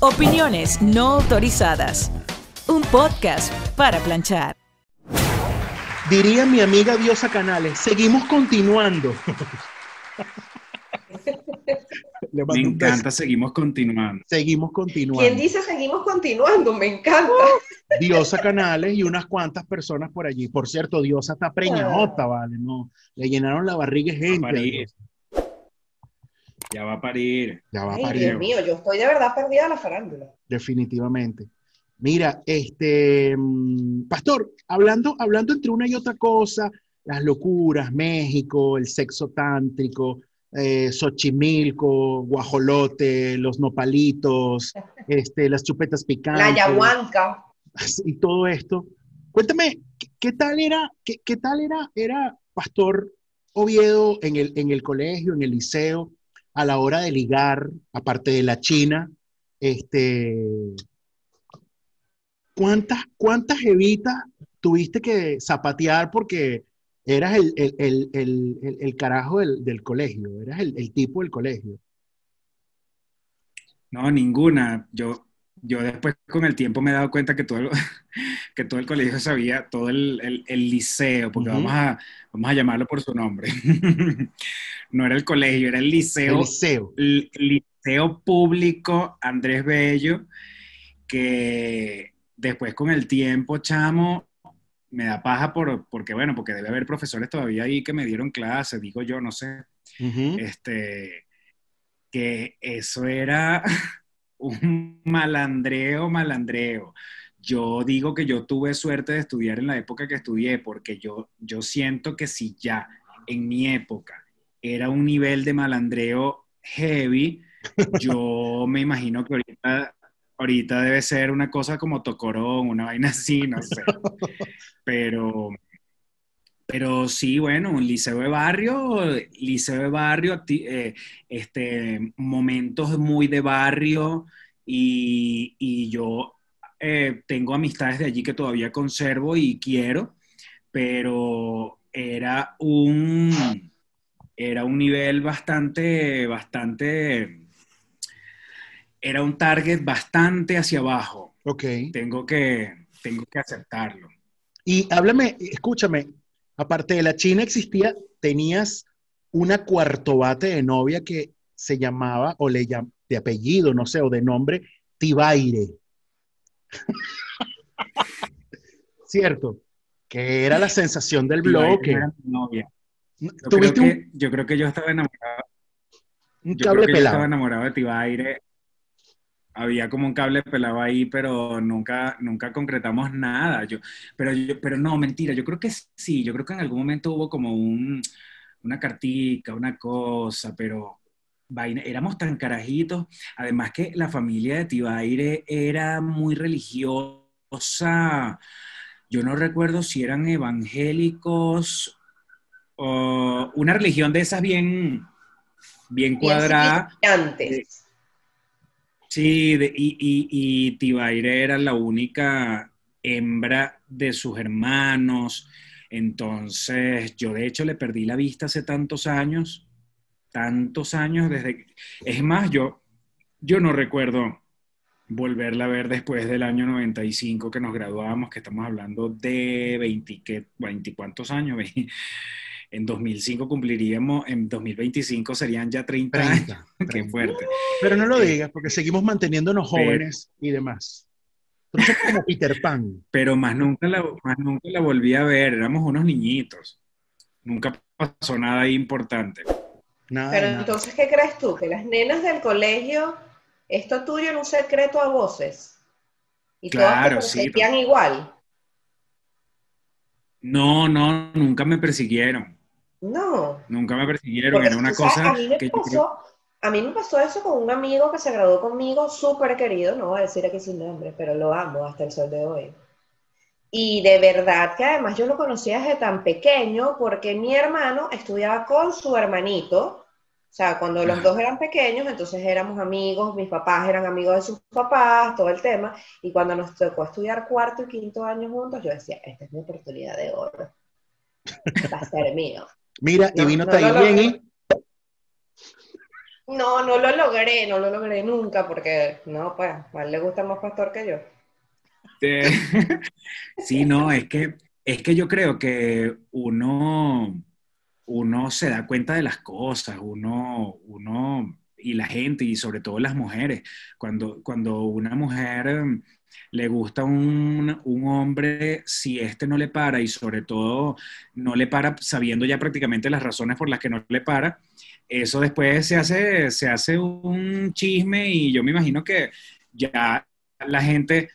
Opiniones no autorizadas. Un podcast para planchar. Diría mi amiga Diosa Canales, seguimos continuando. Me encanta, seguimos continuando. Seguimos continuando. ¿Quién dice seguimos continuando? Me encanta. Diosa Canales y unas cuantas personas por allí. Por cierto, Diosa está preñadota, ¿vale? No, le llenaron la barriga de gente. parir. Ya va a parir. Ya va a Ay, parir. Dios mío, yo estoy de verdad perdida en la farándula. Definitivamente. Mira, este, mm, Pastor, hablando, hablando entre una y otra cosa, las locuras, México, el sexo tántrico, eh, Xochimilco, guajolote, los nopalitos, este, las chupetas picantes. La ayahuasca. y todo esto. Cuéntame, ¿qué, qué tal era, qué, qué tal era, era Pastor Oviedo en el, en el colegio, en el liceo, a la hora de ligar, aparte de la China, este, ¿cuántas, cuántas evitas tuviste que zapatear porque eras el, el, el, el, carajo del, del colegio, eras el, el tipo del colegio? No, ninguna. Yo, yo después con el tiempo me he dado cuenta que todo el, que todo el colegio sabía, todo el, liceo, porque vamos, a, vamos a llamarlo por su nombre. No era el colegio, era el liceo, liceo. el liceo público Andrés Bello, que después con el tiempo, chamo, me da paja por, porque, bueno, porque debe haber profesores todavía ahí que me dieron clases, digo yo, no sé este, que eso era un malandreo, malandreo. Yo digo que yo tuve suerte de estudiar en la época que estudié, porque yo, yo siento que si ya en mi época era un nivel de malandreo heavy, yo me imagino que ahorita, ahorita debe ser una cosa como tocorón, una vaina así, no sé. Pero, pero sí, bueno, un liceo de barrio, liceo de barrio, eh, este, momentos muy de barrio y, y yo eh, tengo amistades de allí que todavía conservo y quiero, pero era un, era un nivel bastante, bastante era un target bastante hacia abajo. Ok. Tengo que, tengo que aceptarlo. Y háblame, escúchame, aparte de la China existía, tenías una cuarto bate de novia que se llamaba, o le llam, de apellido, no sé, o de nombre, Tibaire. Cierto, que era la sensación del blog. Tibaire era mi novia. Yo creo, un, que, yo creo que yo estaba enamorado. un Yo cable creo que yo estaba pelado. enamorado de Tibaire. Había como un cable pelado ahí, pero nunca, nunca concretamos nada. Yo, pero, yo, pero no, mentira. Yo creo que sí. Yo creo que en algún momento hubo como un, una cartica, una cosa, pero vaina, éramos tan carajitos. Además que la familia de Tibaire era muy religiosa. Yo no recuerdo si eran evangélicos o una religión de esas bien, bien Bien cuadrada. significantes. Sí, de- y, y, y Tibaire era la única hembra de sus hermanos. Entonces, yo de hecho le perdí la vista hace tantos años, tantos años desde... que- Es más, yo, yo no recuerdo volverla a ver después del año 95 que nos graduamos, que estamos hablando de 20, ¿qué? 20 ¿cuántos años? En 2005 cumpliríamos, en 2025 serían ya 30 años. 30, Qué 30. fuerte. Pero no lo Eh, digas, porque seguimos manteniéndonos pero- jóvenes y demás. Tú sos como Peter Pan. pero más nunca la, más nunca la volví a ver, éramos unos niñitos. Nunca pasó nada ahí importante. Nada, Pero nada. entonces, ¿qué crees tú? Que las nenas del colegio, esto tuyo era un secreto a voces. Y todas te Claro, sí. igual. No, no, nunca me persiguieron, No. nunca me persiguieron, Porque era una sabes, cosa a mí me que yo creo- pasó, a mí me pasó eso con un amigo que se graduó conmigo, súper querido, no voy a decir aquí su nombre, pero lo amo hasta el sol de hoy. Y de verdad que además yo lo conocía desde tan pequeño porque mi hermano estudiaba con su hermanito, o sea, cuando los dos eran pequeños, entonces éramos amigos, mis papás eran amigos de sus papás, todo el tema, y cuando nos tocó estudiar cuarto y quinto año juntos, yo decía, esta es mi oportunidad de oro, va a ser mío. Mira, y No, vino no logré. y No, no lo logré, no lo logré nunca, porque no, pues, a él le gusta más pastor que yo. Sí, no, es que, es que yo creo que uno, uno se da cuenta de las cosas, uno, uno y la gente, y sobre todo las mujeres, cuando, cuando una mujer le gusta un, un hombre, si este no le para, y sobre todo no le para sabiendo ya prácticamente las razones por las que no le para, eso después se hace, se hace un chisme y yo me imagino que ya la gente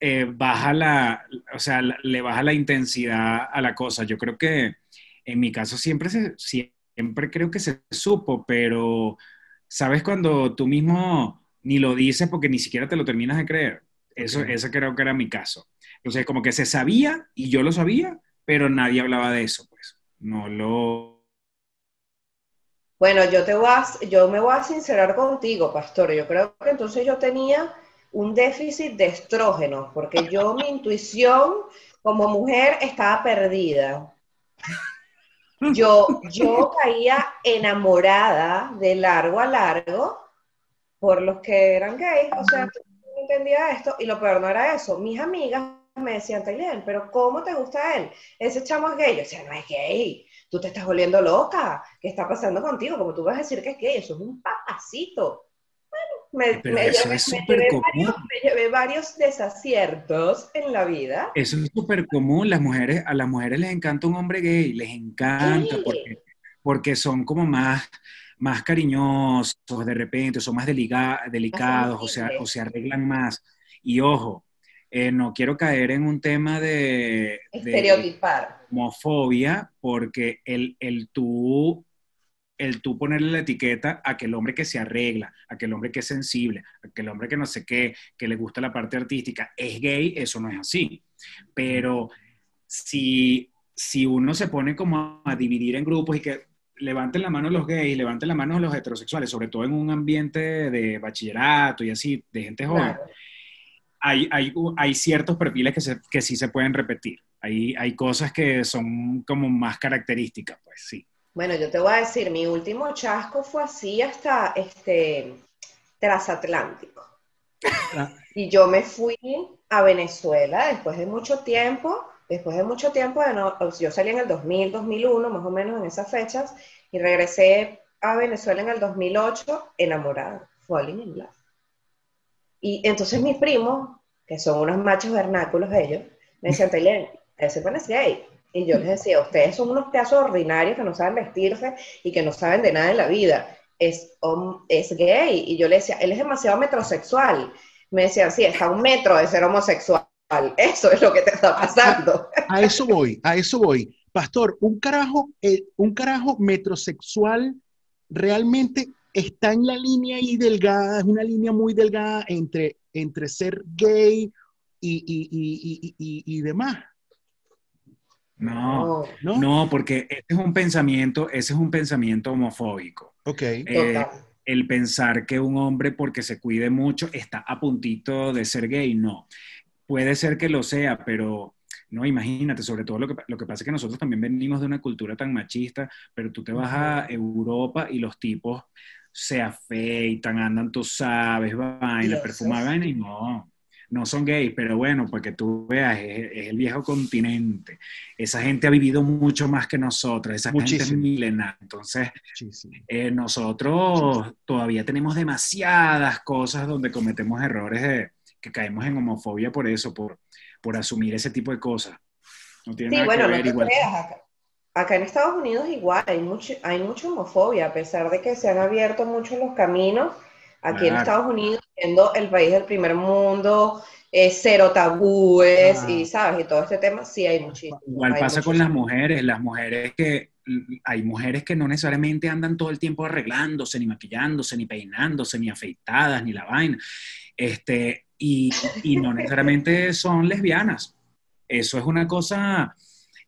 eh, baja la, o sea, le baja la intensidad a la cosa. Yo creo que en mi caso siempre se, siempre creo que se supo, pero ¿sabes cuando tú mismo ni lo dices porque ni siquiera te lo terminas de creer? Eso, Ok. ese creo que era mi caso. Entonces, como que se sabía y yo lo sabía, pero nadie hablaba de eso, pues. No lo... Bueno, yo te voy a, yo me voy a sincerar contigo, pastor. Yo creo que entonces yo tenía un déficit de estrógeno, porque yo, mi intuición como mujer estaba perdida. Yo, yo caía enamorada de largo a largo por los que eran gays, o sea, entendía esto, y lo peor no era eso. Mis amigas me decían, Taylor, pero ¿cómo te gusta él? Ese chamo es gay. Yo decía, no es gay, tú te estás volviendo loca, ¿qué está pasando contigo? Como tú vas a decir que es gay, eso es un papacito. Bueno, me, llevé, es me súper llevé común. varios, me llevé varios desaciertos en la vida. Eso es súper común. Las mujeres, a las mujeres les encanta un hombre gay, les encanta porque, porque son como más, más cariñosos de repente, son más deliga- delicados, o sea, o se arreglan más. Y ojo, eh, no quiero caer en un tema de, de Estereotipar. homofobia, porque el, el tú el tú ponerle la etiqueta a aquel hombre que se arregla, a aquel hombre que es sensible, a aquel hombre que no sé qué, que le gusta la parte artística, es gay, eso no es así. Pero si, si uno se pone como a dividir en grupos y que levanten la mano los gays, levanten la mano los heterosexuales, sobre todo en un ambiente de bachillerato y así, de gente joven, Claro. hay, hay, hay ciertos perfiles que, se- que sí se pueden repetir. Hay, hay cosas que son como más características, pues sí. Bueno, yo te voy a decir, mi último chasco fue así hasta, este, transatlántico. Ah. Y yo me fui a Venezuela después de mucho tiempo, después de mucho tiempo, no- yo salí en el 2000, 2001, más o menos en esas fechas, y regresé a Venezuela en el 2008 enamorada, falling in love. Y entonces mis primos, que son unos machos vernáculos ellos, me decían, Taylor, ese pan es gay. Y yo les decía, ustedes son unos pedazos ordinarios que no saben vestirse y que no saben de nada en la vida. Es, es gay. Y yo le decía, él es demasiado metrosexual. Me decían, sí, está a un metro de ser homosexual. Eso es lo que te está pasando. A eso voy, a eso voy. Pastor, un carajo, eh, un carajo metrosexual realmente está en la línea ahí delgada, es una línea muy delgada entre, entre ser gay y, y, y, y, y, y demás, No, ¿no? no, porque ese es un pensamiento, ese es un pensamiento homofóbico. Ok. Eh, Total. el pensar que un hombre porque se cuide mucho está a puntito de ser gay, no. Puede ser que lo sea, pero no, imagínate, sobre todo lo que, lo que pasa es que nosotros también venimos de una cultura tan machista, pero tú te vas a Europa y los tipos se afeitan, andan, tú sabes, vaina, perfuma vaina y no, no son gays, pero bueno, porque tú veas, es, es el viejo continente. Esa gente ha vivido mucho más que nosotros, esa gente es Muchísimo. milenaria. Entonces, Muchísimo. eh, nosotros todavía tenemos demasiadas cosas donde cometemos errores de, que caemos en homofobia por eso, por, por asumir ese tipo de cosas. No tiene Sí, nada bueno, que no ver te igual. creas. Acá, acá en Estados Unidos igual hay, mucho, hay mucha homofobia, a pesar de que se han abierto mucho los caminos. Aquí en Claro. Estados Unidos, siendo el país del primer mundo, eh, cero tabúes Ah. y, ¿sabes? Y todo este tema, sí hay muchísimo. Igual hay pasa con las muchísimo. mujeres, las mujeres que hay mujeres que no necesariamente andan todo el tiempo arreglándose, ni maquillándose, ni peinándose, ni afeitadas, ni la vaina. Este, y, no necesariamente son lesbianas. Eso es una cosa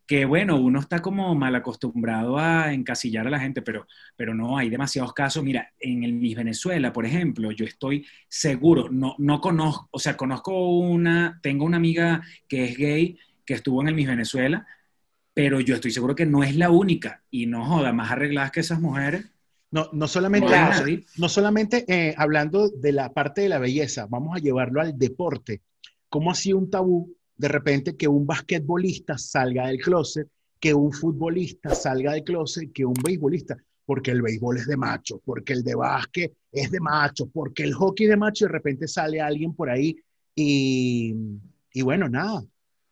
que, bueno, uno está como mal acostumbrado a encasillar a la gente, pero, pero no, hay demasiados casos. Mira, en el Miss Venezuela, por ejemplo, yo estoy seguro, no, no conozco, o sea, conozco una, tengo una amiga que es gay, que estuvo en el Miss Venezuela, pero yo estoy seguro que no es la única, y no joda, más arregladas que esas mujeres. No, no solamente, No Claro. solamente eh, hablando de la parte de la belleza, vamos a llevarlo al deporte. ¿Cómo ha sido un tabú de repente que un basquetbolista salga del closet, que un futbolista salga del closet, que un beisbolista? Porque el béisbol es de macho, porque el de básquet es de macho, porque el hockey es de macho y de repente sale alguien por ahí y, y bueno, nada,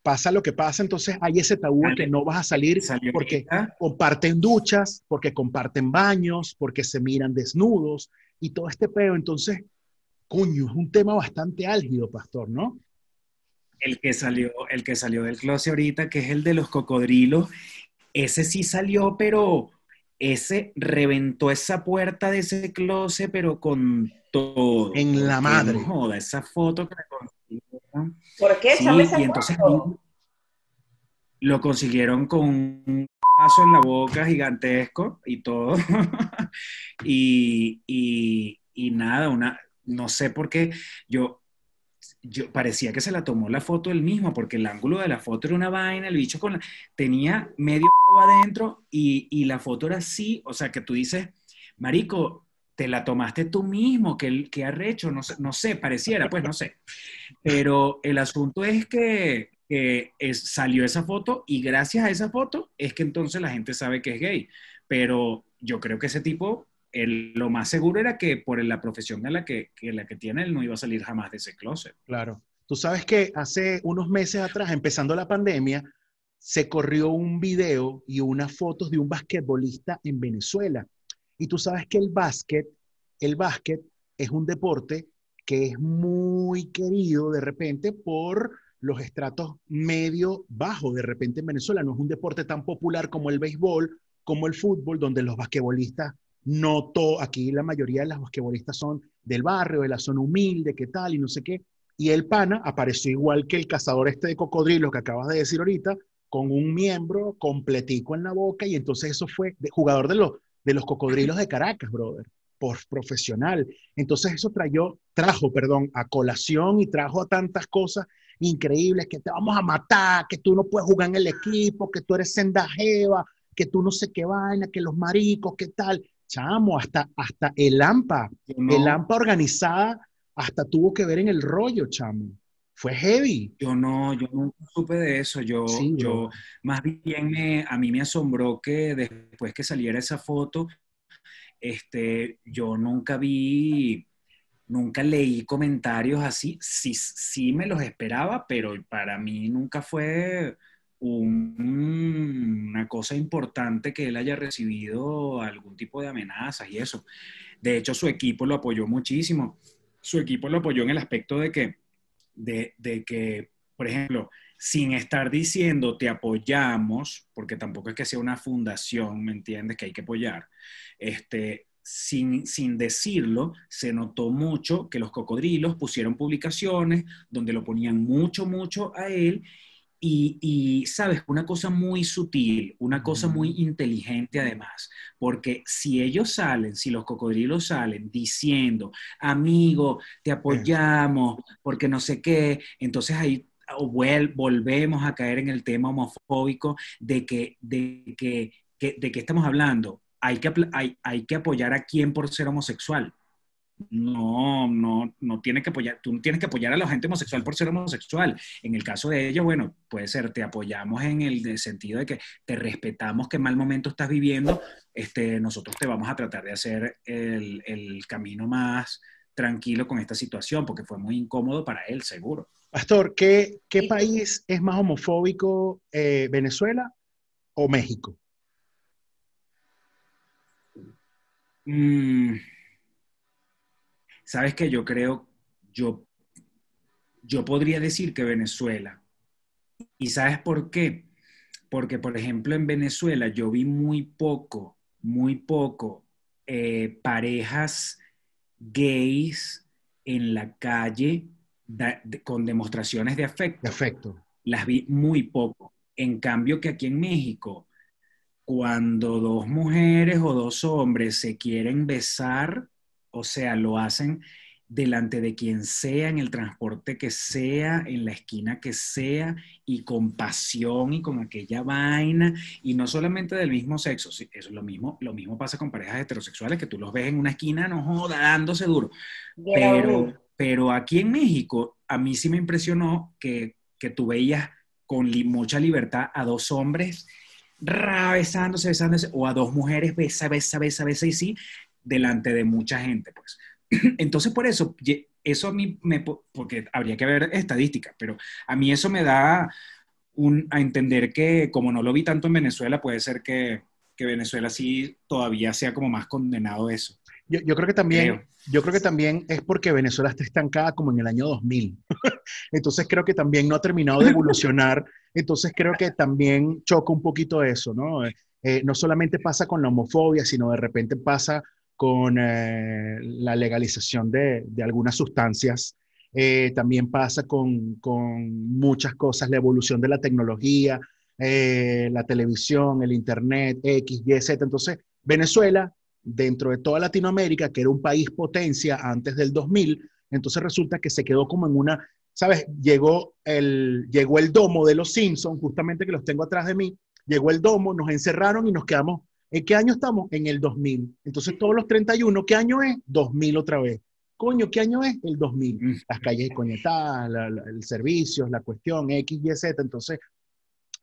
pasa lo que pasa, entonces hay ese tabú de que no vas a salir Salió porque comparten duchas, porque comparten baños, porque se miran desnudos y todo este peo. Entonces, coño, es un tema bastante álgido, pastor, ¿no? el que salió, el que salió del closet ahorita, que es el de los cocodrilos, ese sí salió, pero ese reventó esa puerta de ese closet, pero con todo. En la madre. no joda, esa foto que le. ¿Por qué? Sí, y entonces lo consiguieron con un paso en la boca gigantesco y todo. y, y, y nada, una, no sé por qué yo, yo parecía que se la tomó la foto él mismo, porque el ángulo de la foto era una vaina, el bicho con la- tenía medio adentro y, y la foto era así, o sea que tú dices, Marico, te la tomaste tú mismo, que, que arrecho, no no sé, pareciera, pues no sé. Pero el asunto es que, es- salió esa foto y gracias a esa foto es que entonces la gente sabe que es gay. Pero yo creo que ese tipo, él- lo más seguro era que por la profesión en la que, que la que tiene, él no iba a salir jamás de ese closet. Claro. Tú sabes que hace unos meses atrás, empezando la pandemia, se corrió un video y unas fotos de un basquetbolista en Venezuela. Y tú sabes que el básquet, el básquet es un deporte que es muy querido de repente por los estratos medio bajo de repente en Venezuela. No es un deporte tan popular como el béisbol, como el fútbol, donde los basquetbolistas no aquí la mayoría de las basquetbolistas son del barrio, de la zona humilde, qué tal, y no sé qué. Y el pana apareció igual que el cazador este de cocodrilos que acabas de decir ahorita, con un miembro completico en la boca, y entonces eso fue de, jugador de los, de los cocodrilos de Caracas, brother, por profesional. Entonces eso trayó, trajo, perdón, a colación y trajo a tantas cosas increíbles, que te vamos a matar, que tú no puedes jugar en el equipo, que tú eres sendajeva, que tú no sé qué vaina, que los maricos, qué tal. Chamo, hasta, hasta el AMPA, el AMPA organizada, hasta tuvo que ver en el rollo, chamo. Fue heavy. Yo no, yo no supe de eso. Yo, yo más bien me, a mí me asombró que después que saliera esa foto, este, yo nunca vi, nunca leí comentarios así. Sí, sí me los esperaba, pero para mí nunca fue una cosa importante que él haya recibido algún tipo de amenazas y eso. De hecho, su equipo lo apoyó muchísimo. Su equipo lo apoyó en el aspecto de que, de, que, por ejemplo, sin estar diciendo te apoyamos, porque tampoco es que sea una fundación, ¿me entiendes? Que hay que apoyar. Este, sin, sin, decirlo, se notó mucho que los cocodrilos pusieron publicaciones donde lo ponían mucho, mucho a él y, sabes, una cosa muy sutil, una cosa muy inteligente además, porque si ellos salen, si los cocodrilos salen diciendo, amigo, te apoyamos, porque no sé qué, entonces ahí volvemos a caer en el tema homofóbico de que, de que, de que estamos hablando. Hay que, hay, hay que apoyar a quién por ser homosexual no, no, no tiene que apoyar, tú tienes que apoyar a la gente homosexual por ser homosexual. En el caso de ellos, bueno, puede ser, te apoyamos en el, sentido de que te respetamos qué mal momento estás viviendo, este, nosotros te vamos a tratar de hacer el, camino más tranquilo con esta situación, porque fue muy incómodo para él, seguro. Pastor, ¿qué, qué país es más homofóbico, eh, Venezuela o México? Mm. Sabes que yo creo, yo, yo podría decir que Venezuela. ¿Y sabes por qué? Porque, por ejemplo, en Venezuela yo vi muy poco, muy poco eh, parejas gays en la calle con demostraciones de afecto. De afecto. Las vi muy poco. En cambio que aquí en México, cuando dos mujeres o dos hombres se quieren besar, o sea, lo hacen delante de quien sea, en el transporte que sea, en la esquina que sea, y con pasión y con aquella vaina, y no solamente del mismo sexo, eso es lo mismo, lo mismo pasa con parejas heterosexuales, que tú los ves en una esquina, no joda, dándose duro. Pero, pero aquí en México, a mí sí me impresionó que, que tú veías con mucha libertad a dos hombres besándose, besándose, o a dos mujeres besa, besa, besa, besa, y sí, delante de mucha gente, pues. Entonces, por eso, eso a mí me, porque habría que ver estadísticas, pero a mí eso me da un, a entender que como no lo vi tanto en Venezuela, puede ser que, que Venezuela sí todavía sea como más condenado eso. Yo, yo creo que también, yo creo que también es porque Venezuela está estancada como en el año 2000. Entonces creo que también no ha terminado de evolucionar. Entonces creo que también choca un poquito eso, ¿no? Eh, no solamente pasa con la homofobia, sino de repente pasa con eh, la legalización de, algunas sustancias. Eh, también pasa con, muchas cosas, la evolución de la tecnología, eh, la televisión, el Internet, X, Y, Z. Entonces, Venezuela, dentro de toda Latinoamérica, que era un país potencia antes del 2000, entonces resulta que se quedó como en una, ¿sabes? Llegó el, llegó el domo de los Simpsons, justamente que los tengo atrás de mí, llegó el domo, nos encerraron y nos quedamos ¿En qué año estamos? En el 2000. Entonces, todos los 31, ¿qué año es? 2000 otra vez. Coño, ¿qué año es? El 2000. Mm. Las calles coñetadas, el servicio, la cuestión, X, Y, Z. Entonces,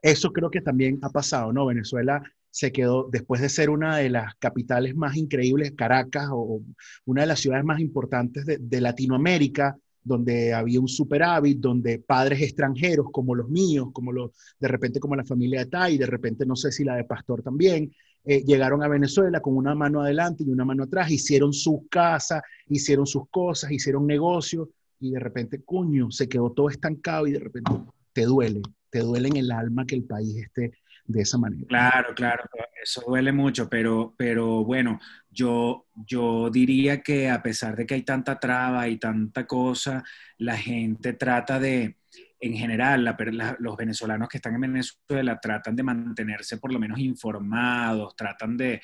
eso creo que también ha pasado, ¿no? Venezuela se quedó, después de ser una de las capitales más increíbles, Caracas, o una de las ciudades más importantes de, de Latinoamérica, donde había un superávit, donde padres extranjeros como los míos, como los, de repente como la familia de Tai, de repente no sé si la de Pastor también, eh, llegaron a Venezuela con una mano adelante y una mano atrás, hicieron sus casas, hicieron sus cosas, hicieron negocios y de repente, coño, se quedó todo estancado y de repente te duele, te duele en el alma que el país esté de esa manera. Claro, claro, eso duele mucho, pero, pero bueno, yo, yo diría que a pesar de que hay tanta traba y tanta cosa, la gente trata de, en general, los venezolanos que están en Venezuela tratan de mantenerse por lo menos informados, tratan de,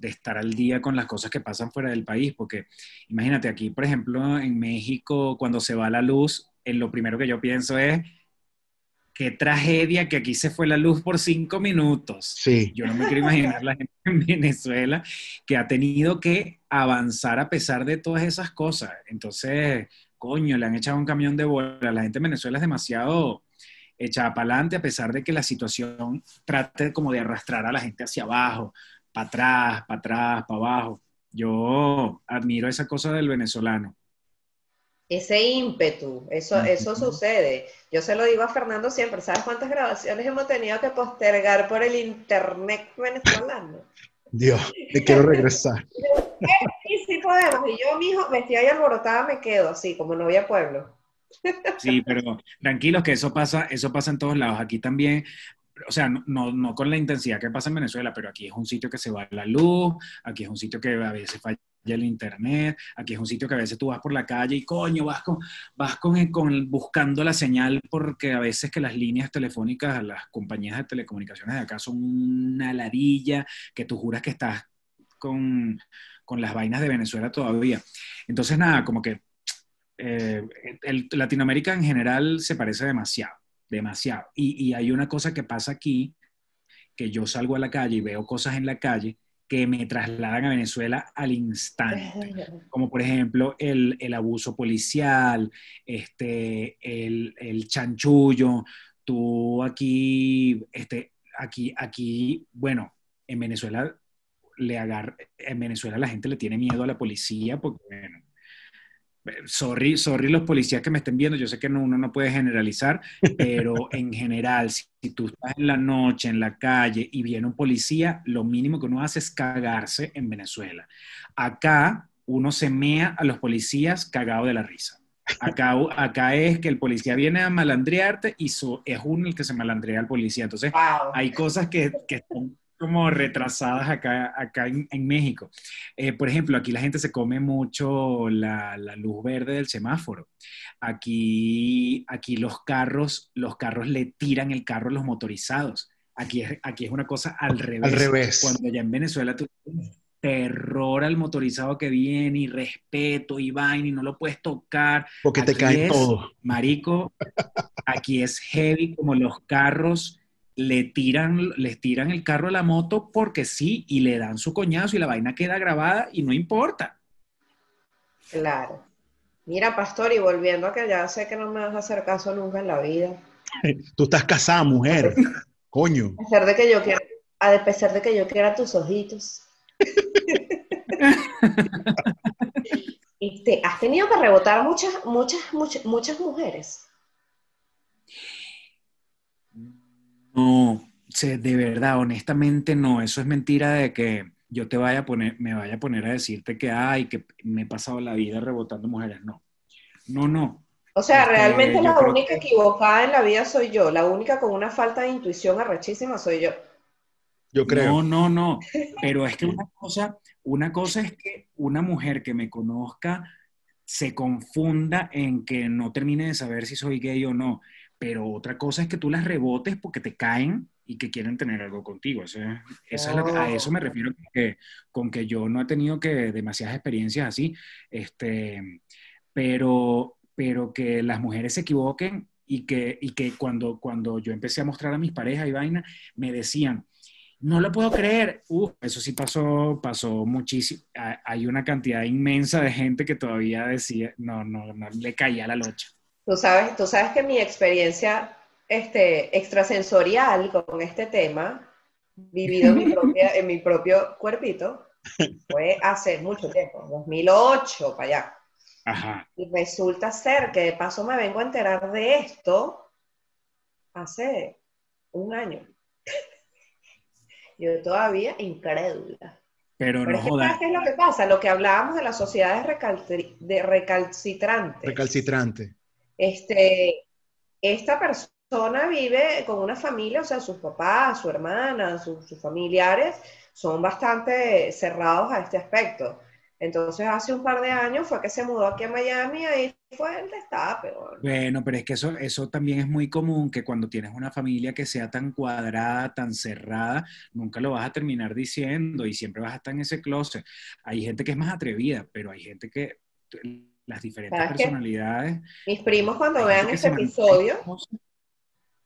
estar al día con las cosas que pasan fuera del país, porque imagínate aquí, por ejemplo, en México, cuando se va la luz, en lo primero que yo pienso es qué tragedia que aquí se fue la luz por cinco minutos. Sí. Yo no me quiero imaginar la gente en Venezuela que ha tenido que avanzar a pesar de todas esas cosas. Entonces, coño, le han echado un camión de bola. La gente en Venezuela es demasiado echada para adelante a pesar de que la situación trate como de arrastrar a la gente hacia abajo, para atrás, para atrás, para abajo. Yo admiro esa cosa del venezolano. Ese ímpetu, eso, eso sucede. Yo se lo digo a Fernando siempre, ¿sabes cuántas grabaciones hemos tenido que postergar por el internet venezolano? Dios, te quiero regresar. Sí, podemos. Y yo, mijo, vestida y alborotada me quedo así, como novia pueblo. Sí, pero tranquilos que eso pasa, eso pasa en todos lados. Aquí también, o sea, no, no, con la intensidad que pasa en Venezuela, pero aquí es un sitio que se va la luz, aquí es un sitio que a veces falla el internet, aquí es un sitio que a veces tú vas por la calle y coño, vas con, vas con, con buscando la señal porque a veces que las líneas telefónicas, las compañías de telecomunicaciones de acá son una ladilla que tú juras que estás con, con las vainas de Venezuela todavía. Entonces, nada, como que eh, el, Latinoamérica en general se parece demasiado, demasiado. Y, y, hay una cosa que pasa aquí, que yo salgo a la calle y veo cosas en la calle que me trasladan a Venezuela al instante, como por ejemplo el, el abuso policial, este, el, el, chanchullo, tú aquí, este, aquí, aquí, bueno, en Venezuela le en Venezuela la gente le tiene miedo a la policía porque, bueno, sorry, sorry los policías que me estén viendo, yo sé que uno no puede generalizar, pero en general, si, tú estás en la noche, en la calle y viene un policía, lo mínimo que uno hace es cagarse en Venezuela. Acá uno se mea a los policías cagado de la risa. Acá, acá es que el policía viene a malandrearte y es uno el que se malandrea al policía. Entonces, hay cosas que, que son como retrasadas acá, acá en, México. Eh, por ejemplo, aquí la gente se come mucho la, luz verde del semáforo. Aquí, aquí los carros, los carros le tiran el carro a los motorizados. Aquí es, aquí es una cosa al revés. Al revés. Cuando ya en Venezuela tú terror al motorizado que viene y respeto y vaina y no lo puedes tocar. Porque te cae todo. Marico, aquí es heavy como los carros le tiran, les tiran el carro a la moto porque sí y le dan su coñazo y la vaina queda grabada y no importa. Claro. Mira, pastor, y volviendo a que ya sé que no me vas a hacer caso nunca en la vida. Tú estás casada, mujer. Coño. A pesar de que yo quiera, a pesar de que yo quiera tus ojitos. y te has tenido que rebotar muchas, muchas, muchas, muchas mujeres. No, de verdad, honestamente no. Eso es mentira de que yo te vaya a poner, me vaya a poner a decirte que ay, que me he pasado la vida rebotando mujeres. No, no, no. O sea, este, realmente la única equivocada en la vida soy yo. La única con una falta de intuición arrechísima soy yo. Yo creo. No, no, no. Pero es que una cosa, una cosa es que una mujer que me conozca se confunda en que no termine de saber si soy gay o no pero otra cosa es que tú las rebotes porque te caen y que quieren tener algo contigo. Eso es, a eso me refiero con que, yo no he tenido que demasiadas experiencias así, este, pero, pero que las mujeres se equivoquen y que, y que cuando, cuando yo empecé a mostrar a mis parejas y vaina, me decían, no lo puedo creer. Uf, eso sí pasó, pasó muchísimo. Hay una cantidad inmensa de gente que todavía decía, no, no, no le caía la locha. Tú sabes, tú sabes que mi experiencia este, extrasensorial con este tema, vivido en mi, propia, en mi propio cuerpito, fue hace mucho tiempo, 2008 para allá. Ajá. Y resulta ser que de paso me vengo a enterar de esto hace un año. Yo todavía incrédula. Pero, no jodas. ¿Qué es lo que pasa? Lo que hablábamos de las sociedades de recalcitrantes. Recalcitrante. Este, esta persona vive con una familia, o sea, sus papás, su hermana, sus familiares son bastante cerrados a este aspecto. Entonces, hace un par de años fue que se mudó aquí a Miami y ahí fue el destape. Bueno, pero es que eso, eso también es muy común, que cuando tienes una familia que sea tan cuadrada, tan cerrada, nunca lo vas a terminar diciendo y siempre vas a estar en ese closet. Hay gente que es más atrevida, pero hay gente que las diferentes personalidades. Mis primos cuando vean este episodio,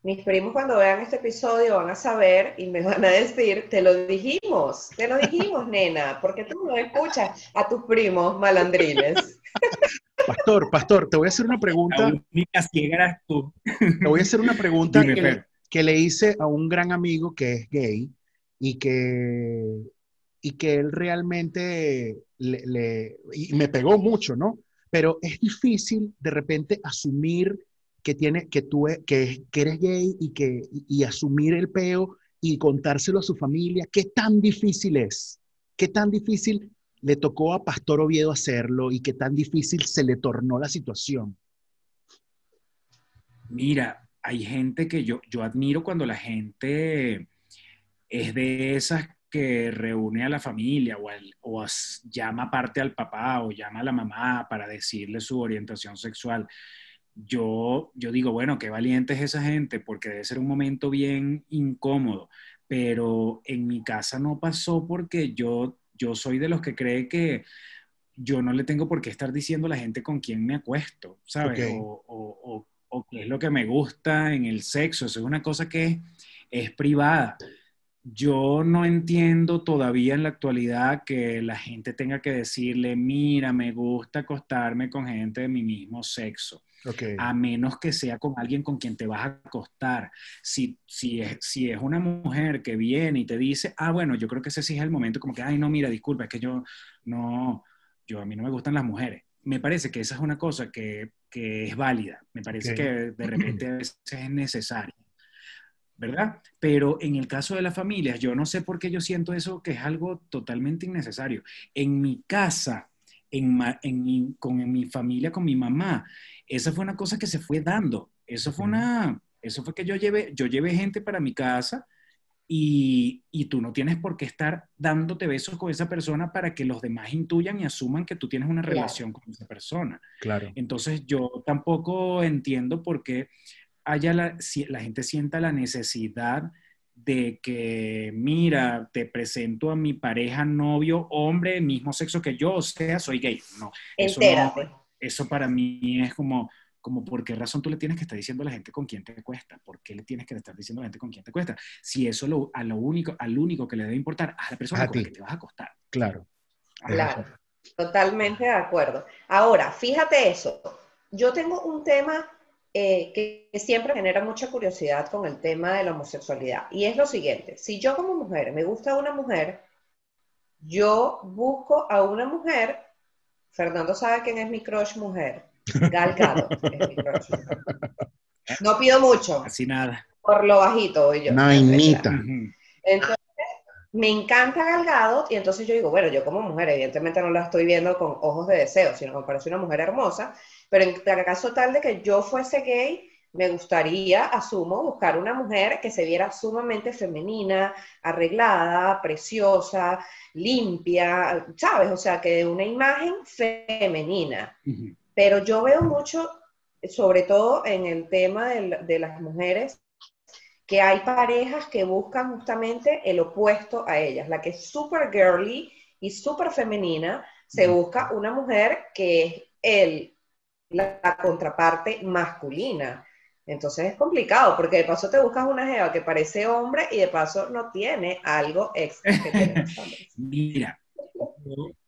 mis primos cuando vean este episodio van a saber y me van a decir, te lo dijimos, te lo dijimos, nena, porque tú no escuchas a tus primos malandrines. Pastor, pastor, te voy a hacer una pregunta. La tú. Te voy a hacer una pregunta que, le hice a un gran amigo que es gay y que, y que él realmente le, y me pegó mucho, ¿no? Pero es difícil de repente asumir que, tiene, que tú e, que, eres gay y, que, y asumir el peo y contárselo a su familia. ¿Qué tan difícil es? ¿Qué tan difícil le tocó a Pastor Oviedo hacerlo y qué tan difícil se le tornó la situación? Mira, hay gente que yo, yo admiro cuando la gente es de esas que reúne a la familia o, o llama parte al papá o llama a la mamá para decirle su orientación sexual yo, yo digo, bueno, qué valiente es esa gente, porque debe ser un momento bien incómodo, pero en mi casa no pasó porque yo, yo soy de los que cree que yo no le tengo por qué estar diciendo a la gente con quién me acuesto, ¿sabes? O, o, o, qué es lo que me gusta en el sexo, eso es una cosa que es privada. Yo no entiendo todavía en la actualidad que la gente tenga que decirle, mira, me gusta acostarme con gente de mi mismo sexo. A menos que sea con alguien con quien te vas a acostar. Si, si, es, si es una mujer que viene y te dice, ah, bueno, yo creo que ese sí es el momento, como que, ay, no, mira, disculpa, es que yo no, yo a mí no me gustan las mujeres. Me parece que esa es una cosa que, que es válida. Me parece que de repente a veces es necesaria. ¿Verdad? Pero en el caso de las familias, yo no sé por qué yo siento eso que es algo totalmente innecesario. En mi casa, en, en con en mi familia, con mi mamá, esa fue una cosa que se fue dando. Eso fue una, eso fue que yo llevé, yo llevé gente para mi casa y, y, tú no tienes por qué estar dándote besos con esa persona para que los demás intuyan y asuman que tú tienes una relación con esa persona. Claro. Entonces yo tampoco entiendo por qué haya la, si la gente sienta la necesidad de que, mira, te presento a mi pareja, novio, hombre, mismo sexo que yo, o sea, soy gay. No, eso, eso para mí es como, como, ¿por qué razón tú le tienes que estar diciendo a la gente con quién te cuesta? ¿Por qué le tienes que estar diciendo a la gente con quién te cuesta? Si eso lo, a lo único, al único que le debe importar, a la persona con la que te vas a acostar. Claro. Claro, totalmente de acuerdo. Ahora, fíjate eso. Yo tengo un tema eh, que, siempre genera mucha curiosidad con el tema de la homosexualidad. Y es lo siguiente, si yo como mujer me gusta una mujer, yo busco a una mujer, Fernando sabe quién es mi crush mujer, Gal Gadot es mi crush. No pido mucho. Así nada. Por lo bajito, yo. Nainita. Entonces, me encanta Gal Gadot y entonces yo digo, bueno, yo como mujer, evidentemente no la estoy viendo con ojos de deseo, sino que me parece una mujer hermosa, pero en caso tal de que yo fuese gay, me gustaría, asumo, buscar una mujer que se viera sumamente femenina, arreglada, preciosa, limpia, ¿sabes? O sea, que de una imagen femenina. Pero yo veo mucho, sobre todo en el tema de, de las mujeres, que hay parejas que buscan justamente el opuesto a ellas, la que es súper girly y súper femenina, se busca una mujer que es el la contraparte masculina. Entonces es complicado, porque de paso te buscas una jeva que parece hombre y de paso no tiene algo extra Mira.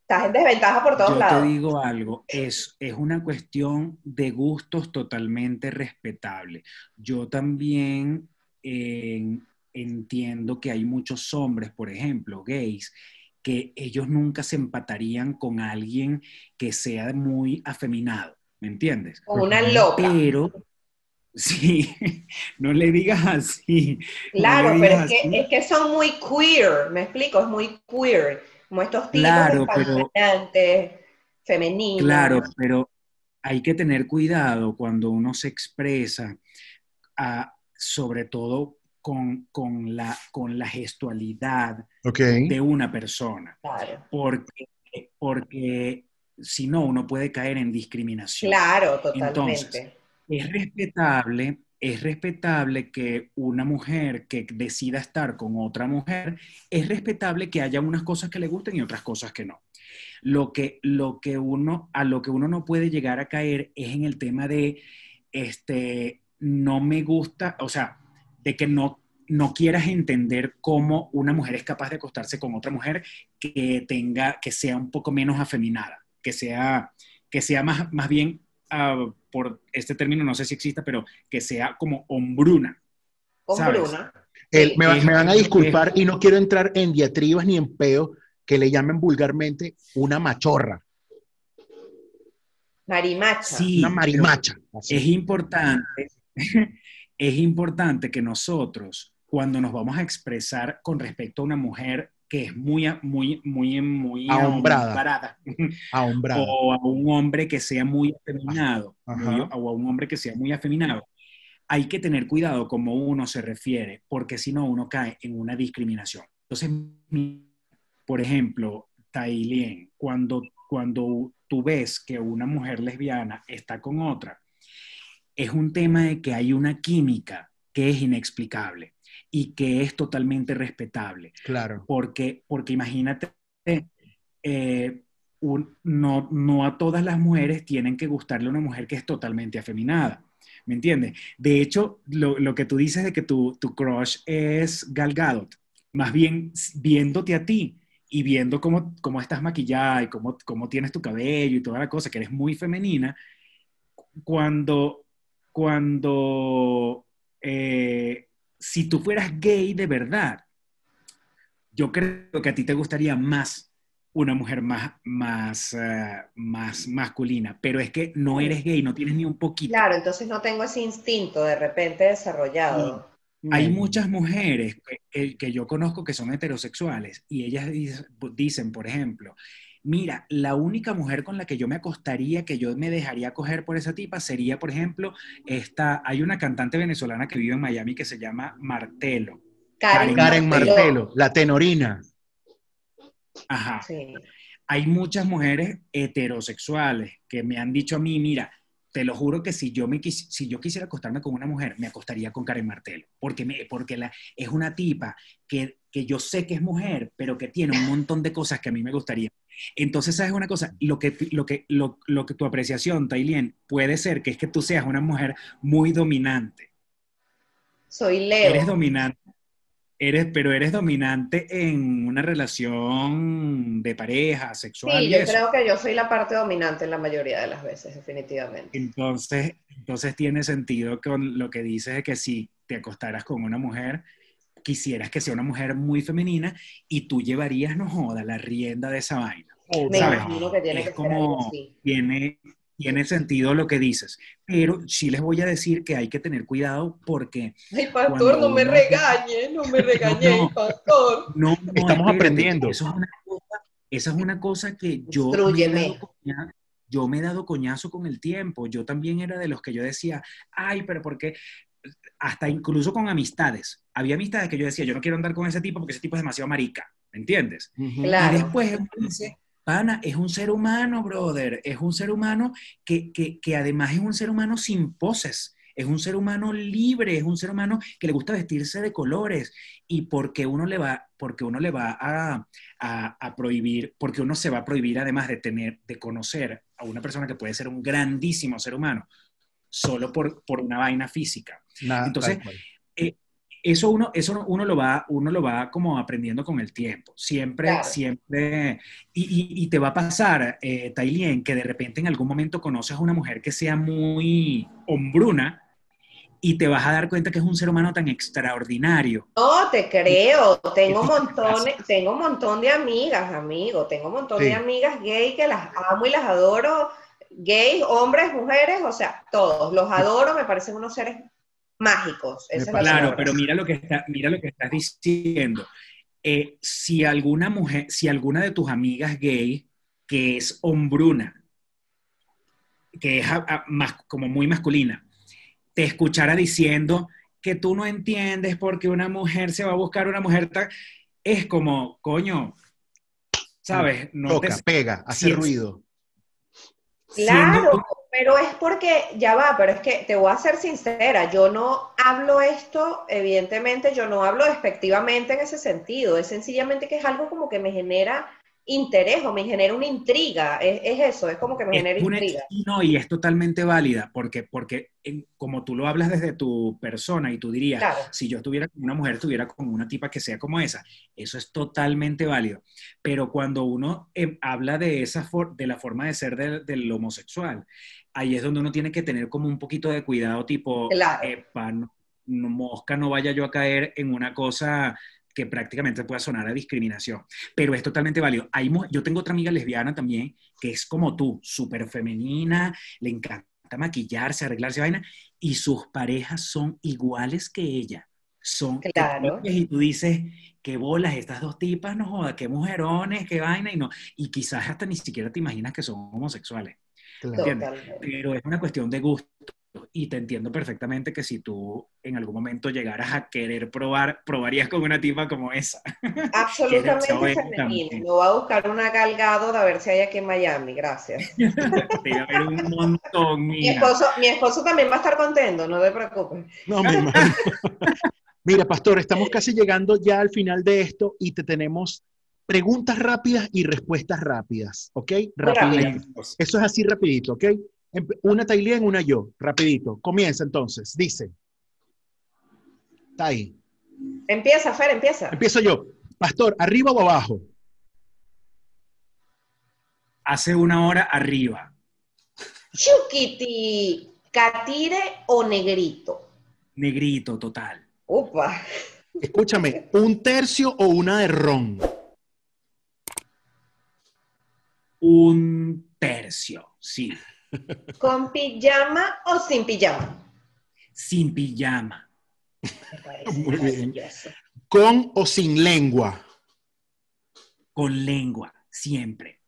Estás en desventaja por todos lados. Yo te digo algo, es, es una cuestión de gustos totalmente respetable. Yo también entiendo que hay muchos hombres, por ejemplo, gays, que ellos nunca se empatarían con alguien que sea muy afeminado. ¿me entiendes? Como una loca. Pero, sí, no le digas así. Claro, pero es que, es que, son muy queer, me explico, es muy queer, como estos tipos claro, femeninos. Claro, pero hay que tener cuidado cuando uno se expresa, ah, sobre todo con, con, la, con la gestualidad de una persona. Claro. Porque, porque si no, uno puede caer en discriminación. Claro, totalmente. Entonces, es respetable, es respetable que una mujer que decida estar con otra mujer, es respetable que haya unas cosas que le gusten y otras cosas que no. Lo que, lo que uno, a lo que uno no puede llegar a caer es en el tema de, este, no me gusta, o sea, de que no, no quieras entender cómo una mujer es capaz de acostarse con otra mujer que tenga, que sea un poco menos afeminada, que sea, que sea más, más bien, ah, por este término no sé si exista, pero que sea como hombruna. Hombruna. me, van a disculpar y no quiero entrar en diatribas ni en peo que le llamen vulgarmente una machorra. Marimacha. Sí, una marimacha. Es importante, es importante que nosotros, cuando nos vamos a expresar con respecto a una mujer que es muy, muy, muy, muy ahombrada, o a un hombre que sea muy afeminado, o a un hombre que sea muy afeminado, hay que tener cuidado como uno se refiere, porque si no uno cae en una discriminación. Entonces, por ejemplo, Tailien, cuando, cuando tú ves que una mujer lesbiana está con otra, es un tema de que hay una química que es inexplicable y que es totalmente respetable. Claro. Porque, porque imagínate, eh, no, no a todas las mujeres tienen que gustarle una mujer que es totalmente afeminada. ¿Me entiendes? De hecho, lo, lo, que tú dices de que tu, tu crush es Gal Gadot, más bien viéndote a ti y viendo cómo, cómo estás maquillada y cómo, cómo tienes tu cabello y toda la cosa, que eres muy femenina, cuando, cuando, eh, si tú fueras gay de verdad, yo creo que a ti te gustaría más una mujer más, más, eh, más masculina, pero es que no eres gay, no tienes ni un poquito. Claro, entonces no tengo ese instinto de repente desarrollado. Hay muchas mujeres que, que, yo conozco que son heterosexuales y ellas dicen, por ejemplo, mira, la única mujer con la que yo me acostaría, que yo me dejaría coger por esa tipa, sería, por ejemplo, esta, hay una cantante venezolana que vive en Miami que se llama Martelo. Karen, Karen Martelo, la tenorina. Ajá. Hay muchas mujeres heterosexuales que me han dicho a mí, mira, te lo juro que si yo, me si yo quisiera acostarme con una mujer, me acostaría con Karen Martelo, porque, me, porque la, es una tipa que, que, yo sé que es mujer, pero que tiene un montón de cosas que a mí me gustaría. Entonces, ¿sabes una cosa? Lo que, lo que, lo, lo que tu apreciación, Tailien, puede ser que es que tú seas una mujer muy dominante. Soy Leo. Eres dominante. Eres, pero eres dominante en una relación de pareja, sexual. Sí, yo creo que yo soy la parte dominante en la mayoría de las veces, definitivamente. Entonces, entonces tiene sentido con lo que dices de que si te acostaras con una mujer, quisieras que sea una mujer muy femenina y tú llevarías, no joda, la rienda de esa vaina. Me imagino que tiene que como, ser Tiene, tiene sentido lo que dices, pero sí les voy a decir que hay que tener cuidado porque... Ay, pastor, no me regañe, no me regañe, pastor. No, estamos aprendiendo. Eso es una cosa, esa es una cosa que yo me, yo me he dado coñazo con el tiempo. Yo también era de los que yo decía, ay, pero ¿por qué? Hasta incluso con amistades. Había amistades que yo decía, yo no quiero andar con ese tipo porque ese tipo es demasiado marica, ¿me entiendes? Claro. Y después dice, Pana, es un ser humano, brother. Es un ser humano que, que, además es un ser humano sin poses. Es un ser humano libre, es un ser humano que le gusta vestirse de colores. Y porque uno le va, porque uno le va a, a, prohibir, porque uno se va a prohibir además de tener, de conocer a una persona que puede ser un grandísimo ser humano, solo por, por una vaina física. Entonces, eso uno, eso uno lo va, uno lo va como aprendiendo con el tiempo. Siempre, siempre. Y, te va a pasar, eh, Tailien, que de repente en algún momento conoces a una mujer que sea muy hombruna y te vas a dar cuenta que es un ser humano tan extraordinario. No, te creo. Tengo un montón, tengo un montón de amigas, amigo. Tengo un montón de amigas gay que las amo y las adoro. Gays, hombres, mujeres, o sea, todos. Los adoro, me parecen unos seres mágicos. claro, pero mira lo que, está, mira lo que estás diciendo. Eh, si alguna mujer, si alguna de tus amigas gay, que es hombruna, que es más, como muy masculina, te escuchara diciendo que tú no entiendes por qué una mujer se va a buscar una mujer es como, coño, ¿sabes? No Toca, pega, hace ruido. Claro, pero es porque, ya va, pero es que te voy a ser sincera, yo no hablo esto, evidentemente, yo no hablo despectivamente en ese sentido, es sencillamente que es algo como que me genera interés o me genera una intriga. Es, es eso, es como que me Es genera una- intriga. no, y es totalmente válida, porque, porque en- como tú lo hablas desde tu persona y tú dirías, Claro. si yo estuviera con una mujer, estuviera con una tipa que sea como esa, eso es totalmente válido. Pero cuando uno eh, habla de, esa for- de la forma de ser del, del homosexual, ahí es donde uno tiene que tener como un poquito de cuidado, tipo, Claro. epa, no- no, mosca, no vaya yo a caer en una cosa que prácticamente pueda sonar a discriminación, pero es totalmente válido. Hay, yo tengo otra amiga lesbiana también, que es como tú, súper femenina, le encanta maquillarse, arreglarse, vaina, y sus parejas son iguales que ella. Son Claro. y tú dices, qué bolas, estas dos tipas, no joda, qué mujerones, qué vaina, y no, y quizás hasta ni siquiera te imaginas que son homosexuales. Claro. ¿entiendes? Pero es una cuestión de gusto. Y te entiendo perfectamente que si tú en algún momento llegaras a querer probar, probarías con una tipa como esa. Absolutamente femenina. Me voy a buscar una galgado a ver si hay aquí en Miami. Gracias. Te iba a ver un montón, Mi esposo, mi esposo también va a estar contento, no te preocupes. No, imagino. Mira, pastor, estamos casi llegando ya al final de esto y te tenemos preguntas rápidas y respuestas rápidas, ¿ok? Rapidito. Eso es así rapidito, ¿ok? Empe- Una Tailien, una yo, rapidito. Comienza entonces, dice. Está ahí. Empieza, Fer, empieza. Empiezo yo. Pastor, ¿arriba o abajo? Hace una hora arriba. Chuquiti, catire o negrito. Negrito total. Upa. Escúchame, ¿un tercio o una de ron? Un tercio, sí. ¿Con pijama o sin pijama? Sin pijama. Muy bien. ¿Con o sin lengua? Con lengua, siempre.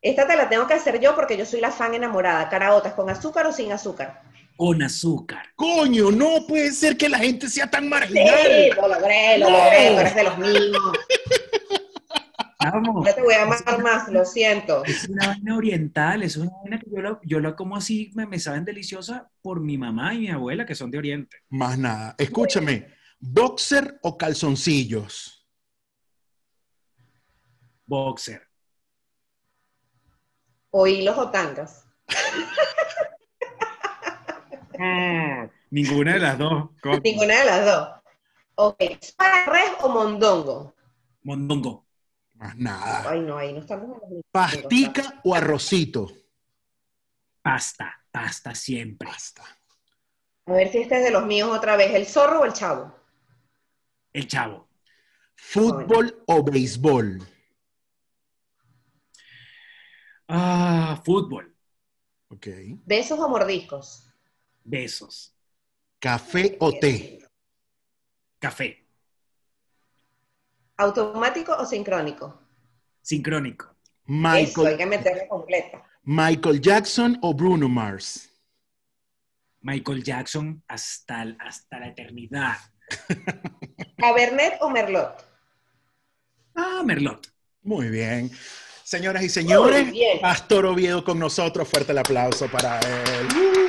Esta te la tengo que hacer yo porque yo soy la fan enamorada. Caraotas, ¿con azúcar o sin azúcar? Con azúcar. Coño, no puede ser que la gente sea tan Sí, marginal. lo logré, lo No. logré, eres de los míos. Vamos. No te voy a amar más, lo siento. Es una vaina oriental, es una vaina que yo la, yo la como así, me, me saben deliciosa por mi mamá y mi abuela, que son de Oriente. Más nada. Escúchame, ¿boxer o calzoncillos? Boxer. O hilos o tangas. Ninguna de las dos. Ninguna de las dos. Ok, ¿para res o mondongo? Mondongo. Más nada. Ay, no, ahí no estamos en los mismos. ¿Pastica o arrocito? Pasta. Pasta siempre. Pasta. A ver si este es de los míos otra vez. ¿El zorro o el chavo? El chavo. ¿Fútbol o béisbol? Ah, fútbol. Ok. ¿Besos o mordiscos? Besos. ¿Café o té? Café. ¿Automático o sincrónico? Sincrónico. Eso, hay Michael, que meterle completa. Michael Jackson o Bruno Mars? Michael Jackson hasta, hasta la eternidad. ¿Cabernet o merlot? Ah, Merlot. Muy bien. Señoras y señores, bien. Pastor Oviedo con nosotros. Fuerte el aplauso para él.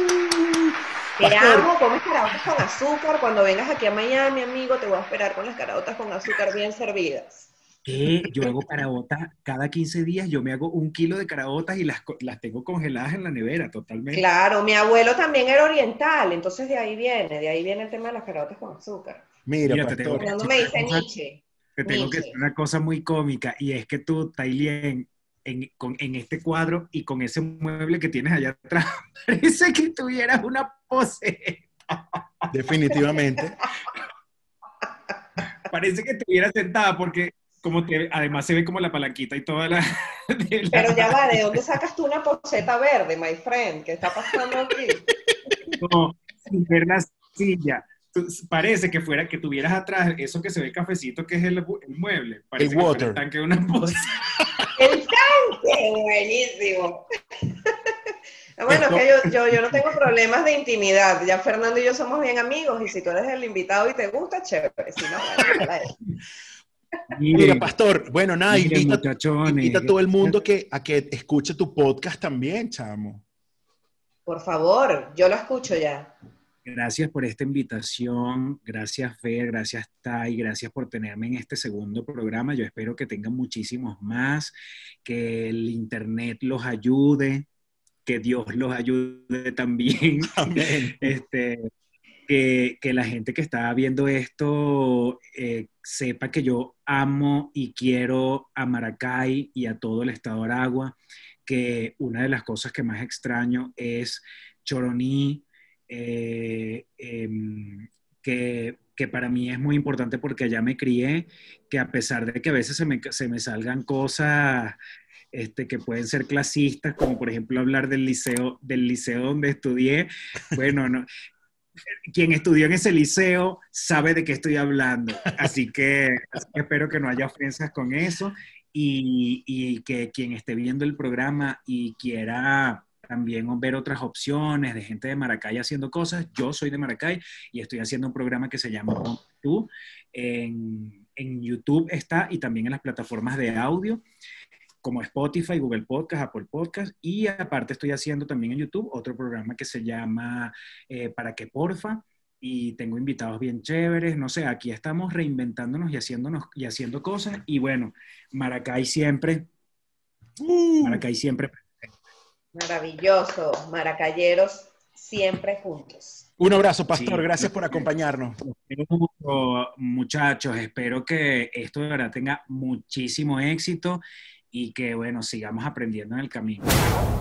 Te amo, comes caraotas con azúcar. Cuando vengas aquí a Miami, amigo, te voy a esperar con las caraotas con azúcar bien servidas. Que yo hago caraotas cada 15 días, yo me hago un kilo de caraotas y las, las tengo congeladas en la nevera totalmente. Claro, mi abuelo también era oriental, entonces de ahí viene, de ahí viene el tema de las caraotas con azúcar. Mira, Mira, te tengo me dice Nietzsche. Te tengo que decir una cosa muy cómica y es que tú, Tailien, en, con- en este cuadro y con ese mueble que tienes allá atrás, parece que tuvieras una pose. Definitivamente. Parece que estuvieras sentada porque como te, además se ve como la palanquita y toda la... Pero ya va, ¿de dónde sacas tú una poseta verde, my friend? ¿Qué está pasando aquí? como sin ver la silla. Parece que fuera que tuvieras atrás eso que se ve cafecito que es el, mueble. Parece El que fuera water. el tanque de una pose. ¡El Buenísimo. Bueno, que yo, yo, yo no tengo problemas de intimidad. Ya Fernando y yo somos bien amigos y si tú eres el invitado y te gusta, chévere. Si no, bueno. Mira, Miren, Pastor. Bueno, nada, miren, invita, muchachones. invita a todo el mundo que, a que escuche tu podcast también, chamo. Por favor, yo lo escucho ya. Gracias por esta invitación, gracias Fer, gracias Tai, gracias por tenerme en este segundo programa. Yo espero que tengan muchísimos más, que el Internet los ayude, que Dios los ayude también. Este, que, que, la gente que está viendo esto eh, sepa que yo amo y quiero a Maracay y a todo el estado de Aragua, que una de las cosas que más extraño es Choroní, eh, em, que, que, para mí es muy importante porque allá me crié, que a pesar de que a veces se me, se me salgan cosas este, que pueden ser clasistas, como por ejemplo hablar del liceo, del liceo donde estudié, bueno, no, quien estudió en ese liceo sabe de qué estoy hablando, así que, espero que no haya ofensas con eso y, y que quien esté viendo el programa y quiera también ver otras opciones de gente de Maracay haciendo cosas. Yo soy de Maracay y estoy haciendo un programa que se llama Tú. En, en YouTube está y también en las plataformas de audio como Spotify, Google Podcast, Apple Podcast y aparte estoy haciendo también en YouTube otro programa que se llama eh, Para que porfa y tengo invitados bien chéveres, no sé, aquí estamos reinventándonos y haciéndonos y haciendo cosas y bueno, Maracay siempre, uh. Maracay siempre Maravilloso, maracayeros siempre juntos. Un abrazo, Pastor, gracias por acompañarnos. Muchachos, espero que esto de verdad tenga muchísimo éxito y que, bueno, sigamos aprendiendo en el camino.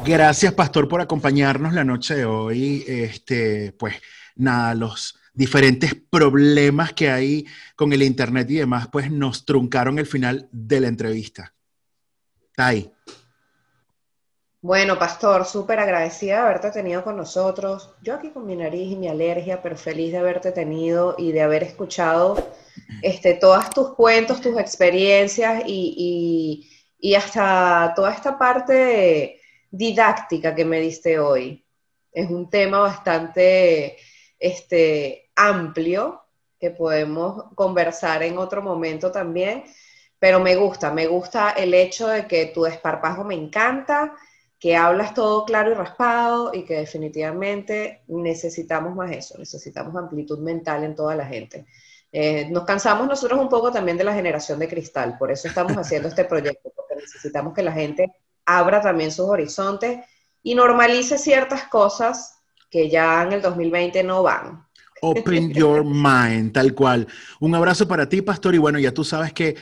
Gracias, Pastor, por acompañarnos la noche de hoy. Este, pues nada, los diferentes problemas que hay con el Internet y demás, pues nos truncaron el final de la entrevista. Está ahí. Bueno, Pastor, súper agradecida de haberte tenido con nosotros. Yo aquí con mi nariz y mi alergia, pero feliz de haberte tenido y de haber escuchado este, todas tus cuentos, tus experiencias y, y, hasta toda esta parte didáctica que me diste hoy. Es un tema bastante este, amplio que podemos conversar en otro momento también, pero me gusta, me gusta el hecho de que tu desparpajo me encanta que hablas todo claro y raspado y que definitivamente necesitamos más eso, necesitamos amplitud mental en toda la gente. Eh, nos cansamos nosotros un poco también de la generación de cristal, por eso estamos haciendo este proyecto, porque necesitamos que la gente abra también sus horizontes y normalice ciertas cosas que ya en el 2020 no van. Open your mind, tal cual. Un abrazo para ti, Pastor, y bueno, ya tú sabes que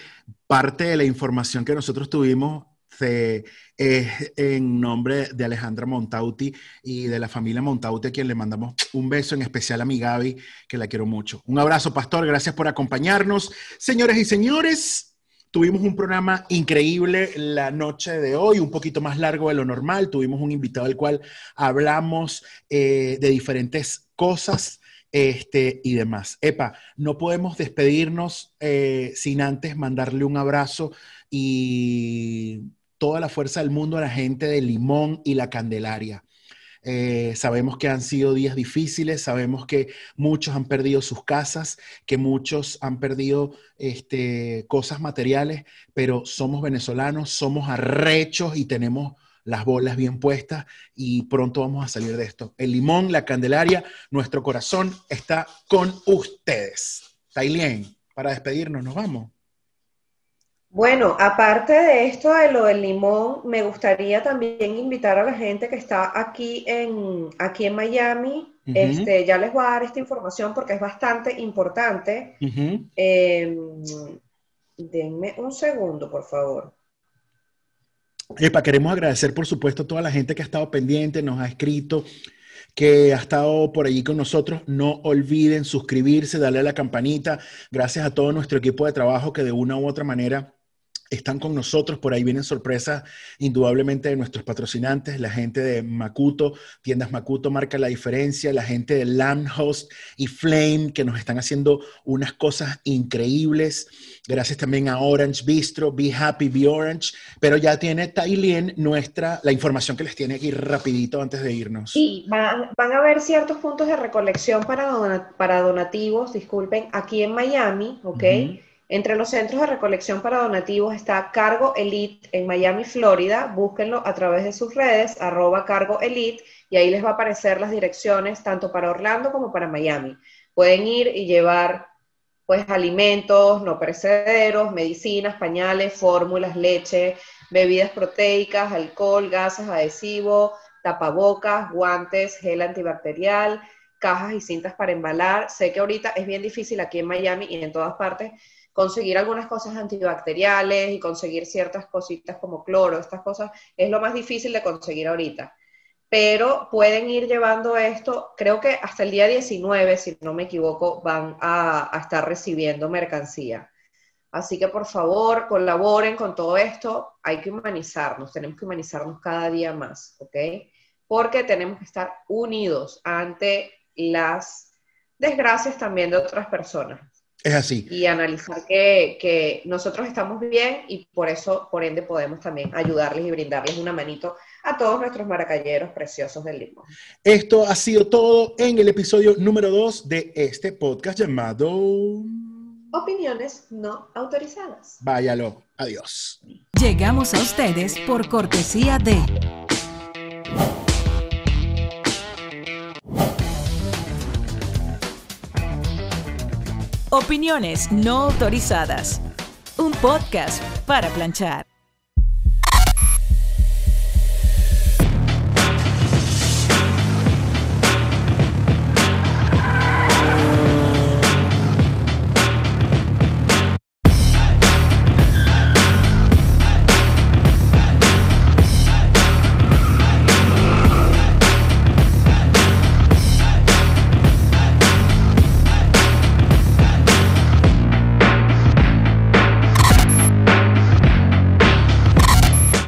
parte de la información que nosotros tuvimos se es en nombre de Alejandra Montauti y de la familia Montauti, a quien le mandamos un beso, en especial a mi Gaby, que la quiero mucho. Un abrazo, pastor, gracias por acompañarnos. Señores y señores, tuvimos un programa increíble la noche de hoy, un poquito más largo de lo normal. Tuvimos un invitado al cual hablamos eh, de diferentes cosas. Este, y demás. Epa, no podemos despedirnos eh, sin antes mandarle un abrazo y toda la fuerza del mundo a la gente de Limón y la Candelaria. Eh, sabemos que han sido días difíciles, sabemos que muchos han perdido sus casas, que muchos han perdido este, cosas materiales, pero somos venezolanos, somos arrechos y tenemos las bolas bien puestas y pronto vamos a salir de esto. El limón, la Candelaria, nuestro corazón está con ustedes. Tailien, para despedirnos, nos vamos. Bueno, aparte de esto de lo del limón, me gustaría también invitar a la gente que está aquí en, aquí en Miami. este, ya les voy a dar esta información porque es bastante importante. Em, denme un segundo, por favor. Epa, queremos agradecer, por supuesto, a toda la gente que ha estado pendiente, nos ha escrito, que ha estado por allí con nosotros. No olviden suscribirse, darle a la campanita. Gracias a todo nuestro equipo de trabajo que de una u otra manera están con nosotros. Por ahí vienen sorpresas indudablemente de nuestros patrocinantes, la gente de Makuto, tiendas Makuto marca la diferencia, la gente de Host y Flame que nos están haciendo unas cosas increíbles. Gracias también a Orange Bistro, Be Happy, Be Orange. Pero ya tiene Tailien nuestra, la información que les tiene aquí rapidito antes de irnos. Sí, van, a haber ciertos puntos de recolección para, para donativos, disculpen, aquí en Miami, ¿ok? Entre los centros de recolección para donativos está Cargo Elite en Miami, Florida. Búsquenlo a través de sus redes, arroba Cargo Elite, y ahí les va a aparecer las direcciones tanto para Orlando como para Miami. Pueden ir y llevar pues alimentos no perecederos, medicinas, pañales, fórmulas, leche, bebidas proteicas, alcohol, gases, adhesivo, tapabocas, guantes, gel antibacterial, cajas y cintas para embalar. Sé que ahorita es bien difícil aquí en Miami y en todas partes conseguir algunas cosas antibacteriales y conseguir ciertas cositas como cloro, estas cosas es lo más difícil de conseguir ahorita. Pero pueden ir llevando esto, creo que hasta el día 19, si no me equivoco, van a, estar recibiendo mercancía. Así que por favor, colaboren con todo esto. Hay que humanizarnos, tenemos que humanizarnos cada día más, ¿ok? Porque tenemos que estar unidos ante las desgracias también de otras personas. Es así. Y analizar que, que, nosotros estamos bien y por eso, por ende, podemos también ayudarles y brindarles una manito a todos nuestros maracayeros preciosos del limón. Esto ha sido todo en el episodio número 2 de este podcast llamado... Opiniones no autorizadas. Váyalo. Adiós. Llegamos a ustedes por cortesía de... Opiniones no autorizadas. Un podcast para planchar.